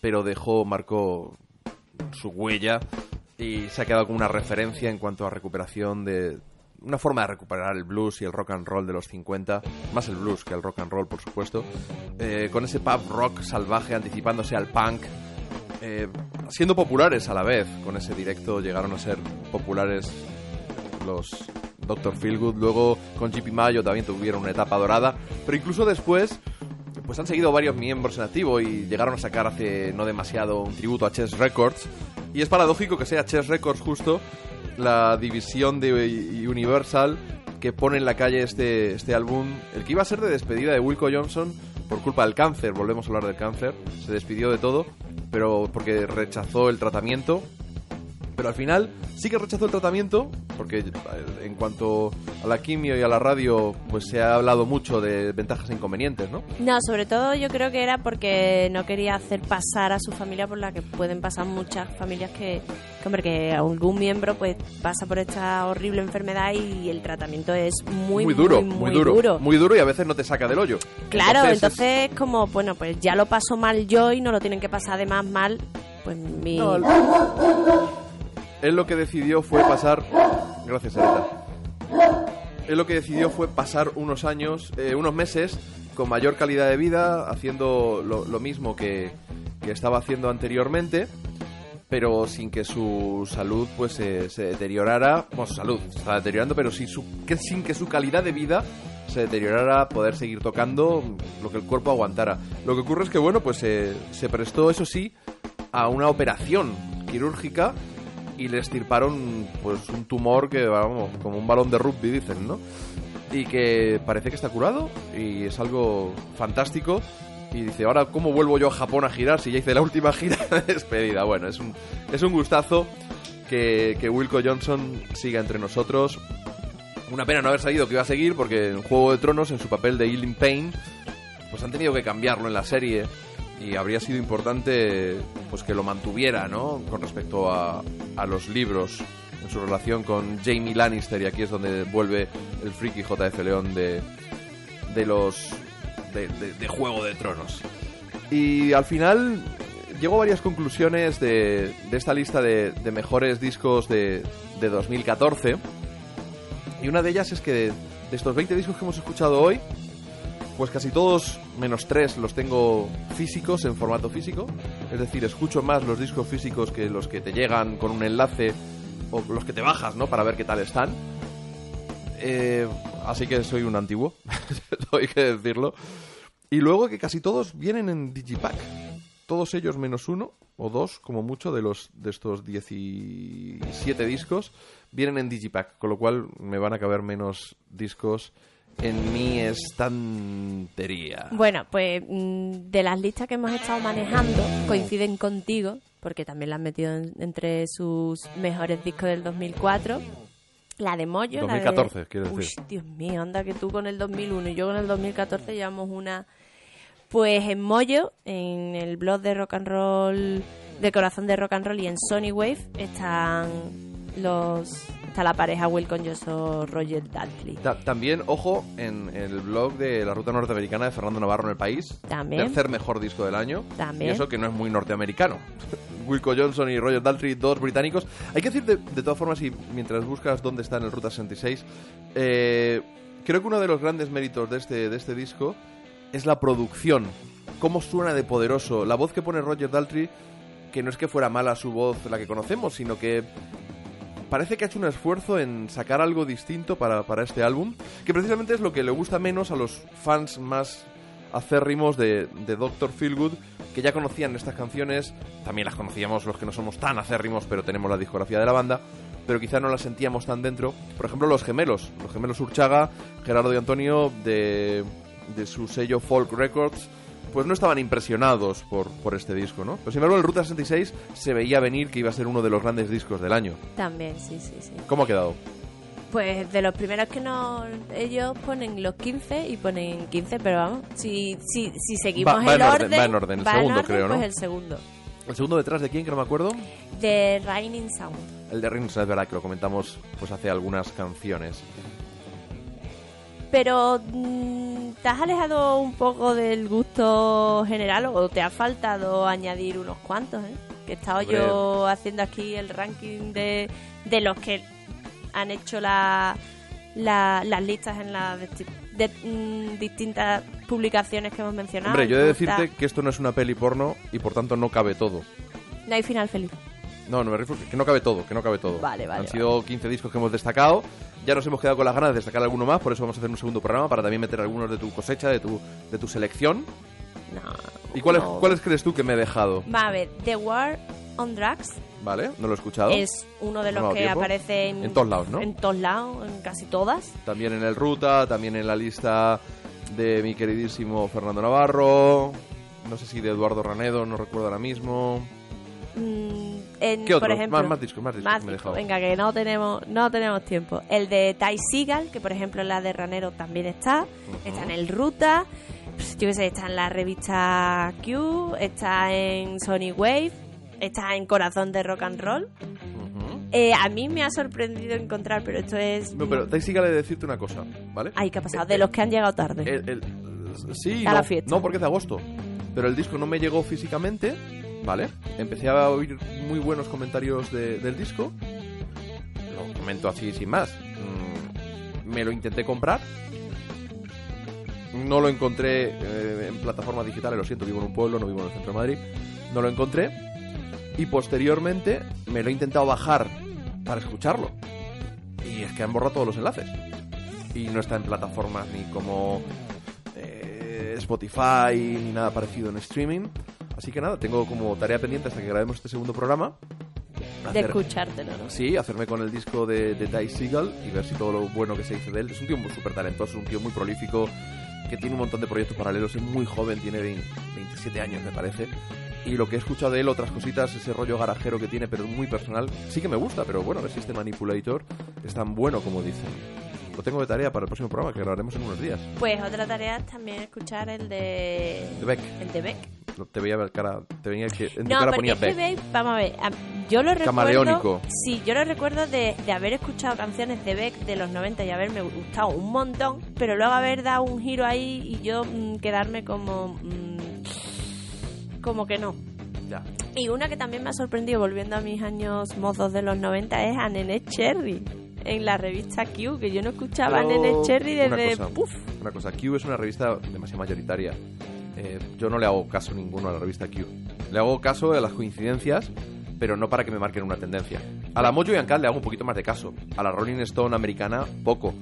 pero dejó, marcó su huella y se ha quedado como una referencia en cuanto a recuperación de una forma de recuperar el blues y el rock and roll de los 50, más el blues que el rock and roll, por supuesto, eh, con ese pub rock salvaje anticipándose al punk, eh, siendo populares a la vez. Con ese directo llegaron a ser populares los Dr. Feelgood, luego con JP Mayo también tuvieron una etapa dorada, pero incluso después pues han seguido varios miembros en activo y llegaron a sacar hace no demasiado un tributo a Chess Records. Y es paradójico que sea Chess Records justo la división de Universal que pone en la calle este, este álbum, el que iba a ser de despedida de Wilco Johnson por culpa del cáncer, volvemos a hablar del cáncer, se despidió de todo, pero porque rechazó el tratamiento pero al final sí que rechazó el tratamiento, porque eh, en cuanto a la quimio y a la radio, pues se ha hablado mucho de ventajas e inconvenientes, ¿no? No, sobre todo yo creo que era porque no quería hacer pasar a su familia por la que pueden pasar muchas familias que, que, hombre, que algún miembro pues pasa por esta horrible enfermedad y el tratamiento es muy, duro, muy, muy, duro, duro. muy duro y a veces no te saca del hoyo. Claro, es- entonces, como, bueno, pues ya lo paso mal yo y no lo tienen que pasar además mal, pues mi... No, el- Él lo que decidió fue pasar. Gracias, Areta. Él lo que decidió fue pasar unos años, eh, unos meses, con mayor calidad de vida, haciendo lo, mismo que, estaba haciendo anteriormente, pero sin que su salud pues se, deteriorara. Bueno, su salud se está deteriorando, pero sin, su, que, sin que su calidad de vida se deteriorara, poder seguir tocando lo que el cuerpo aguantara. Lo que ocurre es que, bueno, pues se prestó, eso sí, a una operación quirúrgica y le estirparon pues un tumor que vamos como un balón de rugby dicen no y que parece que está curado y es algo fantástico. Y dice ahora cómo vuelvo yo a Japón a girar si ya hice la última gira de despedida bueno es un es un gustazo que, que Wilco Johnson siga entre nosotros. Una pena no haber sabido que iba a seguir porque en Juego de Tronos en su papel de Eileen Payne pues han tenido que cambiarlo en la serie y habría sido importante pues que lo mantuviera, ¿no? Con respecto a, a los libros en su relación con Jamie Lannister y aquí es donde vuelve el friki JF León de, de los de, de- de Juego de Tronos. Y al final llego a varias conclusiones de, de esta lista de, mejores discos de, de 2014 y una de ellas es que de estos 20 discos que hemos escuchado hoy pues casi todos, menos tres, los tengo físicos, en formato físico. Es decir, escucho más los discos físicos que los que te llegan con un enlace o los que te bajas, ¿no? Para ver qué tal están. Eh, así que soy un antiguo, hay que decirlo. Y luego que casi todos vienen en Digipack. Todos ellos menos uno o dos, como mucho, de los de estos 17 discos vienen en Digipack, con lo cual me van a caber menos discos en mi estantería. Bueno, pues mm, de las listas que hemos estado manejando, coinciden contigo, porque también la han metido en- entre sus mejores discos del 2004. La de Moyo. la de- 2014, quiero Uy, decir. Dios mío, anda que tú con el 2001 y yo con el 2014 llevamos una... Pues en Moyo, en el blog de rock and roll, de Corazón de Rock and Roll y en Sony Wave están los... Está la pareja Wilcon Joso Roger Daltrey. Ta- también, ojo, en el blog de la ruta norteamericana de Fernando Navarro en el país. También. Tercer mejor disco del año. También. Y eso que no es muy norteamericano. Wilco Johnson y Roger Daltrey, dos británicos. Hay que decir, de, de todas formas, y mientras buscas dónde está en el Ruta 66, eh, creo que uno de los grandes méritos de este, de este disco es la producción. Cómo suena de poderoso. La voz que pone Roger Daltrey, que no es que fuera mala su voz, la que conocemos, sino que parece que ha hecho un esfuerzo en sacar algo distinto para, para este álbum, que precisamente es lo que le gusta menos a los fans más acérrimos de, de Dr. Feelgood, que ya conocían estas canciones, también las conocíamos los que no somos tan acérrimos, pero tenemos la discografía de la banda, pero quizá no la sentíamos tan dentro. Por ejemplo, los gemelos, los gemelos Urchaga, Gerardo y Antonio, de, de su sello Folk Records, pues no estaban impresionados por, por este disco, ¿no? Pero sin embargo, el Ruta 66 se veía venir que iba a ser uno de los grandes discos del año. También, sí, sí, sí. ¿Cómo ha quedado? Pues de los primeros que no... Ellos ponen los 15 y ponen 15, pero vamos, si, si, si seguimos Va- va el en orden... orden, va en orden, el va segundo, orden, creo, ¿no? Pues el segundo. ¿El segundo detrás de quién, que no me acuerdo? De Raining Sound. El de Rings, es verdad que lo comentamos pues hace algunas canciones. Pero mm, ¿te has alejado un poco del gusto general o te ha faltado añadir unos cuantos? Eh? Que he estado Hombre. yo haciendo aquí el ranking de, de los que han hecho la, la- las listas en las de, mm, distintas publicaciones que hemos mencionado. Hombre, yo he de decirte que esto no es una peli porno y por tanto no cabe todo. No hay final feliz. No, no me refiero que no cabe todo, que no cabe todo. Vale, vale, Han sido 15 discos que hemos destacado. Ya nos hemos quedado con las ganas de destacar alguno más, por eso vamos a hacer un segundo programa para también meter algunos de tu cosecha, de tu, de tu selección. No. ¿Y cuáles, no. cuáles crees tú que me he dejado? Va a ver, The War on Drugs ¿Vale? No lo he escuchado. es uno de los que tiempo. aparece en, En todos lados, ¿no? En todos lados, en casi todas. También en el Ruta, también en la lista de mi queridísimo Fernando Navarro. No sé si de Eduardo Ranedo, no recuerdo ahora mismo. Mm, en, ¿Qué por otros? ejemplo, Más- más discos, más discos más que me he discos. dejado. Venga, que no tenemos, no tenemos tiempo. El de Ty Seagal, que por ejemplo la de Ranero también está. Está en el Ruta. Pues, yo qué sé, está en la revista Q. Está en Sony Wave. Está en Corazón de Rock and Roll. Eh, a mí me ha sorprendido encontrar, pero esto es... No, pero sigue de decirte una cosa, ¿vale? Ay, ¿qué ha pasado? De los que han llegado tarde. El- el- sí, A no, la fiesta. no, porque es de agosto. Pero el disco no me llegó físicamente, ¿vale? Empecé a oír muy buenos comentarios de- del disco. Lo comento así sin más. Mm, me lo intenté comprar. No lo encontré eh, en plataformas digitales, lo siento, vivo en un pueblo, no vivo en el centro de Madrid. No lo encontré. Y posteriormente me lo he intentado bajar para escucharlo. Y es que han borrado todos los enlaces. Y no está en plataformas ni como eh, Spotify ni nada parecido en streaming. Así que nada, tengo como tarea pendiente hasta que grabemos este segundo programa. de hacer- escuchártelo, ¿no? Sí, hacerme con el disco de, de Ty Seagal y ver si todo lo bueno que se dice de él. Es un tío muy súper talentoso, un tío muy prolífico, que tiene un montón de proyectos paralelos, es muy joven, tiene 20 27 años me parece. Y lo que he escuchado de él, otras cositas, ese rollo garajero que tiene, pero muy personal, sí que me gusta, pero bueno, el este Manipulator es tan bueno como dicen. Lo tengo de tarea para el próximo programa que grabaremos en unos días. Pues otra tarea es también escuchar el de... De Beck. El de Beck. No, Te veía ver cara, te venía que en tu No, cara porque ponía Beck. Beck, vamos a ver, a- yo lo recuerdo... Sí, yo lo recuerdo de, de haber escuchado canciones de Beck de los 90 y haberme gustado un montón, pero luego haber dado un giro ahí y yo mm, quedarme como... mm, como que no. Ya. Y una que también me ha sorprendido volviendo a mis años mozos de los 90 es a Nene Cherry en la revista Q, que yo no escuchaba a Pero Nene Cherry una desde... cosa, Puf, Una cosa, Q es una revista demasiado mayoritaria. Eh, yo no le hago caso ninguno a la revista Q. Le hago caso a las coincidencias, pero no para que me marquen una tendencia. A la Mojo y Ancal le hago un poquito más de caso. A la Rolling Stone americana, poco.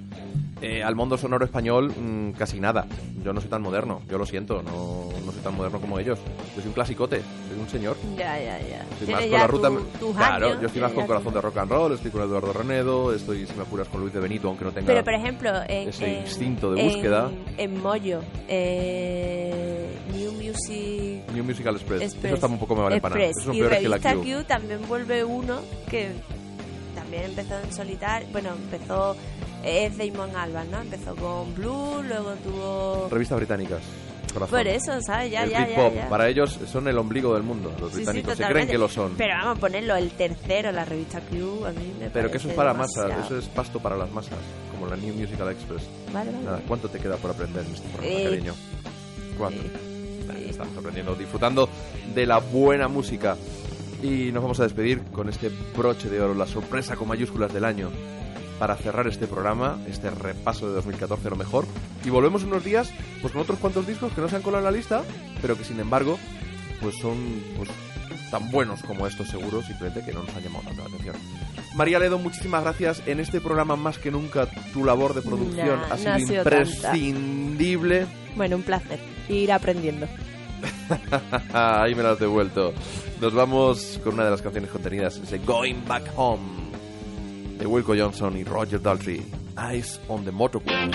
Eh, al mundo sonoro español, mm, casi nada. Yo no soy tan moderno, yo lo siento, no, no soy tan moderno como ellos. Yo soy un clasicote, soy un señor. ya, ya, ya. Estoy más con ya la ruta. tu- tus claro, yo estoy más con Corazón tu- de Rock and Roll, estoy con Eduardo Renedo, estoy, si me apuras, con Luis de Benito, aunque no tenga. Pero, por ejemplo, en, ese en- instinto de en- búsqueda. En, Moyo, eh, New Music New Musical Express. Express, Eso está un poco me vale para nada. Express Eso es y que la Q. Q también vuelve uno que también empezó en solitario. Bueno, empezó. Es Damon Albarn, ¿no? Empezó con Blue, luego tuvo. Revistas británicas. corazón. Por eso, ¿sabes? Ya, el ya, ya, Britpop, ya. para ellos son el ombligo del mundo, los Sí, sí, británicos. se creen que lo son. Pero vamos a ponerlo, el tercero, la revista Q, a mí me Pero que eso es para demasiado. masas, eso es pasto para las masas, como la New Musical Express. Vale, vale. Nada, ¿cuánto te queda por aprender en este programa, Eh, cariño? ¿Cuánto? sí, Nah, sí. Estamos aprendiendo, disfrutando de la buena música. Y nos vamos a despedir con este broche de oro, la sorpresa con mayúsculas del año, para cerrar este programa, este repaso de 2014 lo mejor. Y volvemos unos días pues con otros cuantos discos que no se han colado en la lista, pero que sin embargo pues son pues, tan buenos como estos seguros, simplemente que no nos han llamado tanto la atención. María Ledo, muchísimas gracias. En este programa más que nunca tu labor de producción Nah, ha no sido ha sido tanta. imprescindible. Bueno, un placer. Ir aprendiendo. Ahí me lo has devuelto. Nos vamos con una de las canciones contenidas, ese Going Back Home, de Wilco Johnson y Roger Daltrey, Eyes on the Motorway.